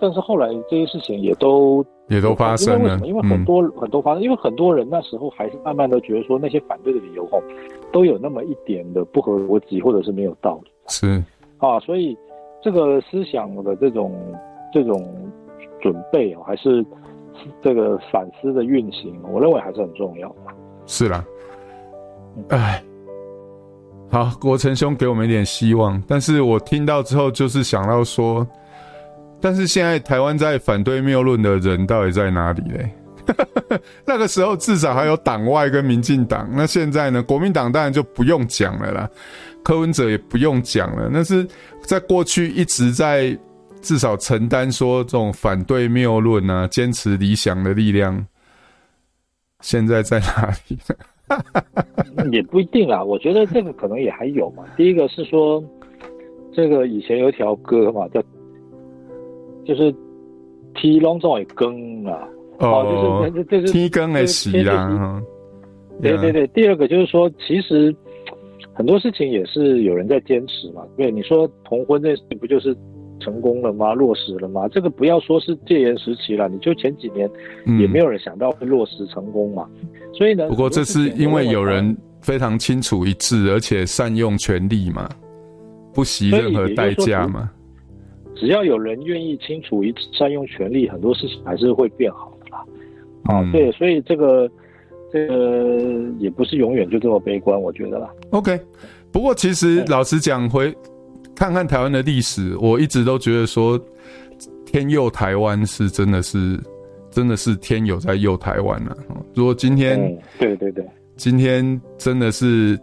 但是后来这些事情也都也都发生了，因为很多、嗯、很多发生，因为很多人那时候还是慢慢的觉得说那些反对的理由哈，都有那么一点的不合逻辑或者是没有道理，是。啊，所以这个思想的这种这种准备哦还是这个反思的运行，我认为还是很重要的。是啦。哎，好，国成兄给我们一点希望，但是我听到之后就是想到说，但是现在台湾在反对谬论的人到底在哪里嘞？那个时候至少还有党外跟民进党，那现在呢？国民党当然就不用讲了啦，柯文哲也不用讲了，那是在过去一直在至少承担说这种反对谬论啊、坚持理想的力量，现在在哪里呢？也不一定啦，我觉得这个可能也还有嘛。第一个是说，这个以前有一条歌嘛，叫就是“天龙总会更”啊，哦，就是就是天更的时啦。对对对，第二个就是说，其实很多事情也是有人在坚持嘛。对，你说同婚这事情不就是成功了吗？落实了吗？这个不要说是戒严时期了，你就前几年也没有人想到会落实成功嘛。嗯、所以呢，不过这是因为有人非常清楚一致，而且善用权力嘛，不惜任何代价嘛。只要有人愿意清楚一致善用权力，很多事情还是会变好的啦。啊、嗯，对，所以这个。这个也不是永远就这么悲观，我觉得啦。OK，不过其实老实讲，回看看台湾的历史，我一直都觉得说天佑台湾是真的是真的是天有在佑台湾啊。如果今天，嗯，对对对，今天真的是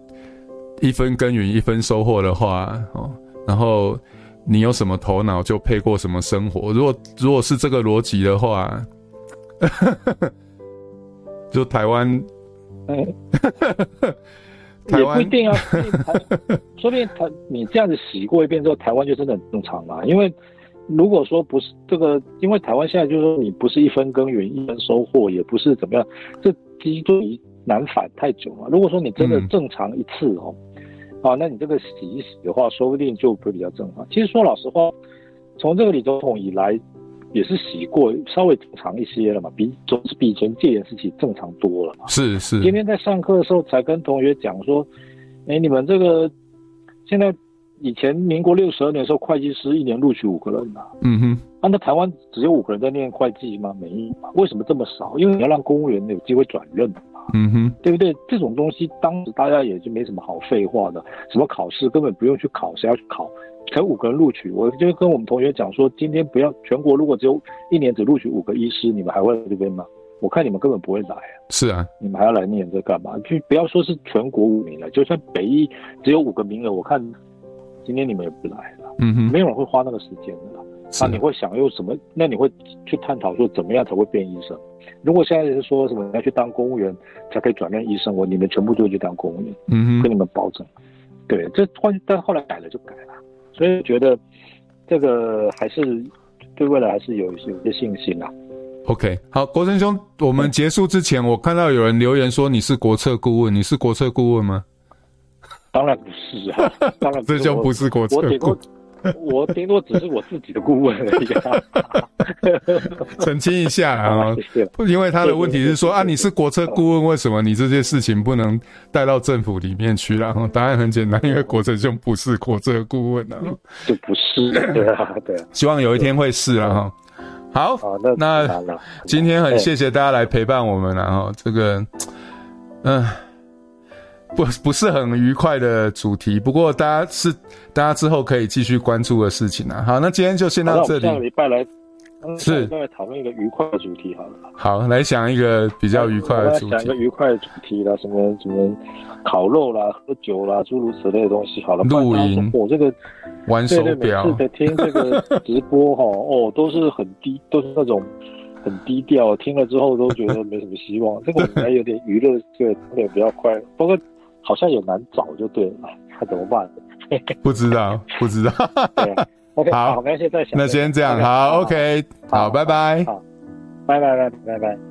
一分耕耘一分收获的话，哦，然后你有什么头脑就配过什么生活。如果如果是这个逻辑的话。就台湾，嗯，也不一定啊，说不定台 你这样子洗过一遍之后，台湾就真的很正常了。因为如果说不是这个，因为台湾现在就是说你不是一分耕耘一分收获，也不是怎么样，这基于难返太久了。如果说你真的正常一次哦，啊，那你这个洗一洗的话，说不定就会比较正常。其实说老实话，从这个李总统以来。也是洗过稍微正常一些了嘛，比总是比以前戒严时期正常多了嘛。是是。今天在上课的时候才跟同学讲说，哎、欸，你们这个现在以前民国六十二年的时候，会计师一年录取五个人呐、啊。嗯哼。啊，那台湾只有五个人在念会计吗？没有嘛？为什么这么少？因为你要让公务员有机会转任嘛。嗯哼。对不对？这种东西当时大家也就没什么好废话的，什么考试根本不用去考，谁要去考？才五个人录取，我就跟我们同学讲说，今天不要全国如果只有一年只录取五个医师，你们还会来这边吗？我看你们根本不会来啊。是啊，你们还要来念这干嘛？就不要说是全国五名了，就算北医只有五个名额，我看今天你们也不来了。嗯哼，没有人会花那个时间的了。那你会想用什么？那你会去探讨说怎么样才会变医生？如果现在是说什么你要去当公务员才可以转任医生，我你们全部都会去当公务员。嗯哼，跟你们保证。对，这换但后来改了就改了。所以觉得这个还是对未来还是有有些信心啊。OK，好，国成兄，我们结束之前，我看到有人留言说你是国策顾问，你是国策顾问吗？当然不是啊，当然 这就不是国策顾问。我顶多只是我自己的顾问而已，啊。澄清一下啊，因为他的问题是说啊，你是国策顾问，为什么你这些事情不能带到政府里面去？然后答案很简单，因为国策兄不是国策顾问啊，就不是，对啊，对啊。希望有一天会是了哈。好，好，那那今天很谢谢大家来陪伴我们，然后这个，嗯。不不是很愉快的主题，不过大家是大家之后可以继续关注的事情啊。好，那今天就先到这里。下个礼拜来，是再来讨论一个愉快的主题好了。好，来想一个比较愉快的主题。想一个愉快的主题啦，什么什么烤肉啦、喝酒啦，诸如此类的东西。好了，露营。我这个玩手表。每次在听这个直播哈，哦，都是很低，都是那种很低调，听了之后都觉得没什么希望。这个我们还有点娱乐，这个有点比较快，包括。好像有难找，就对了，那怎么办？不知道，不知道。对，OK，好，想，那先这样，好，OK，好，拜拜，好，拜拜，拜拜，拜拜。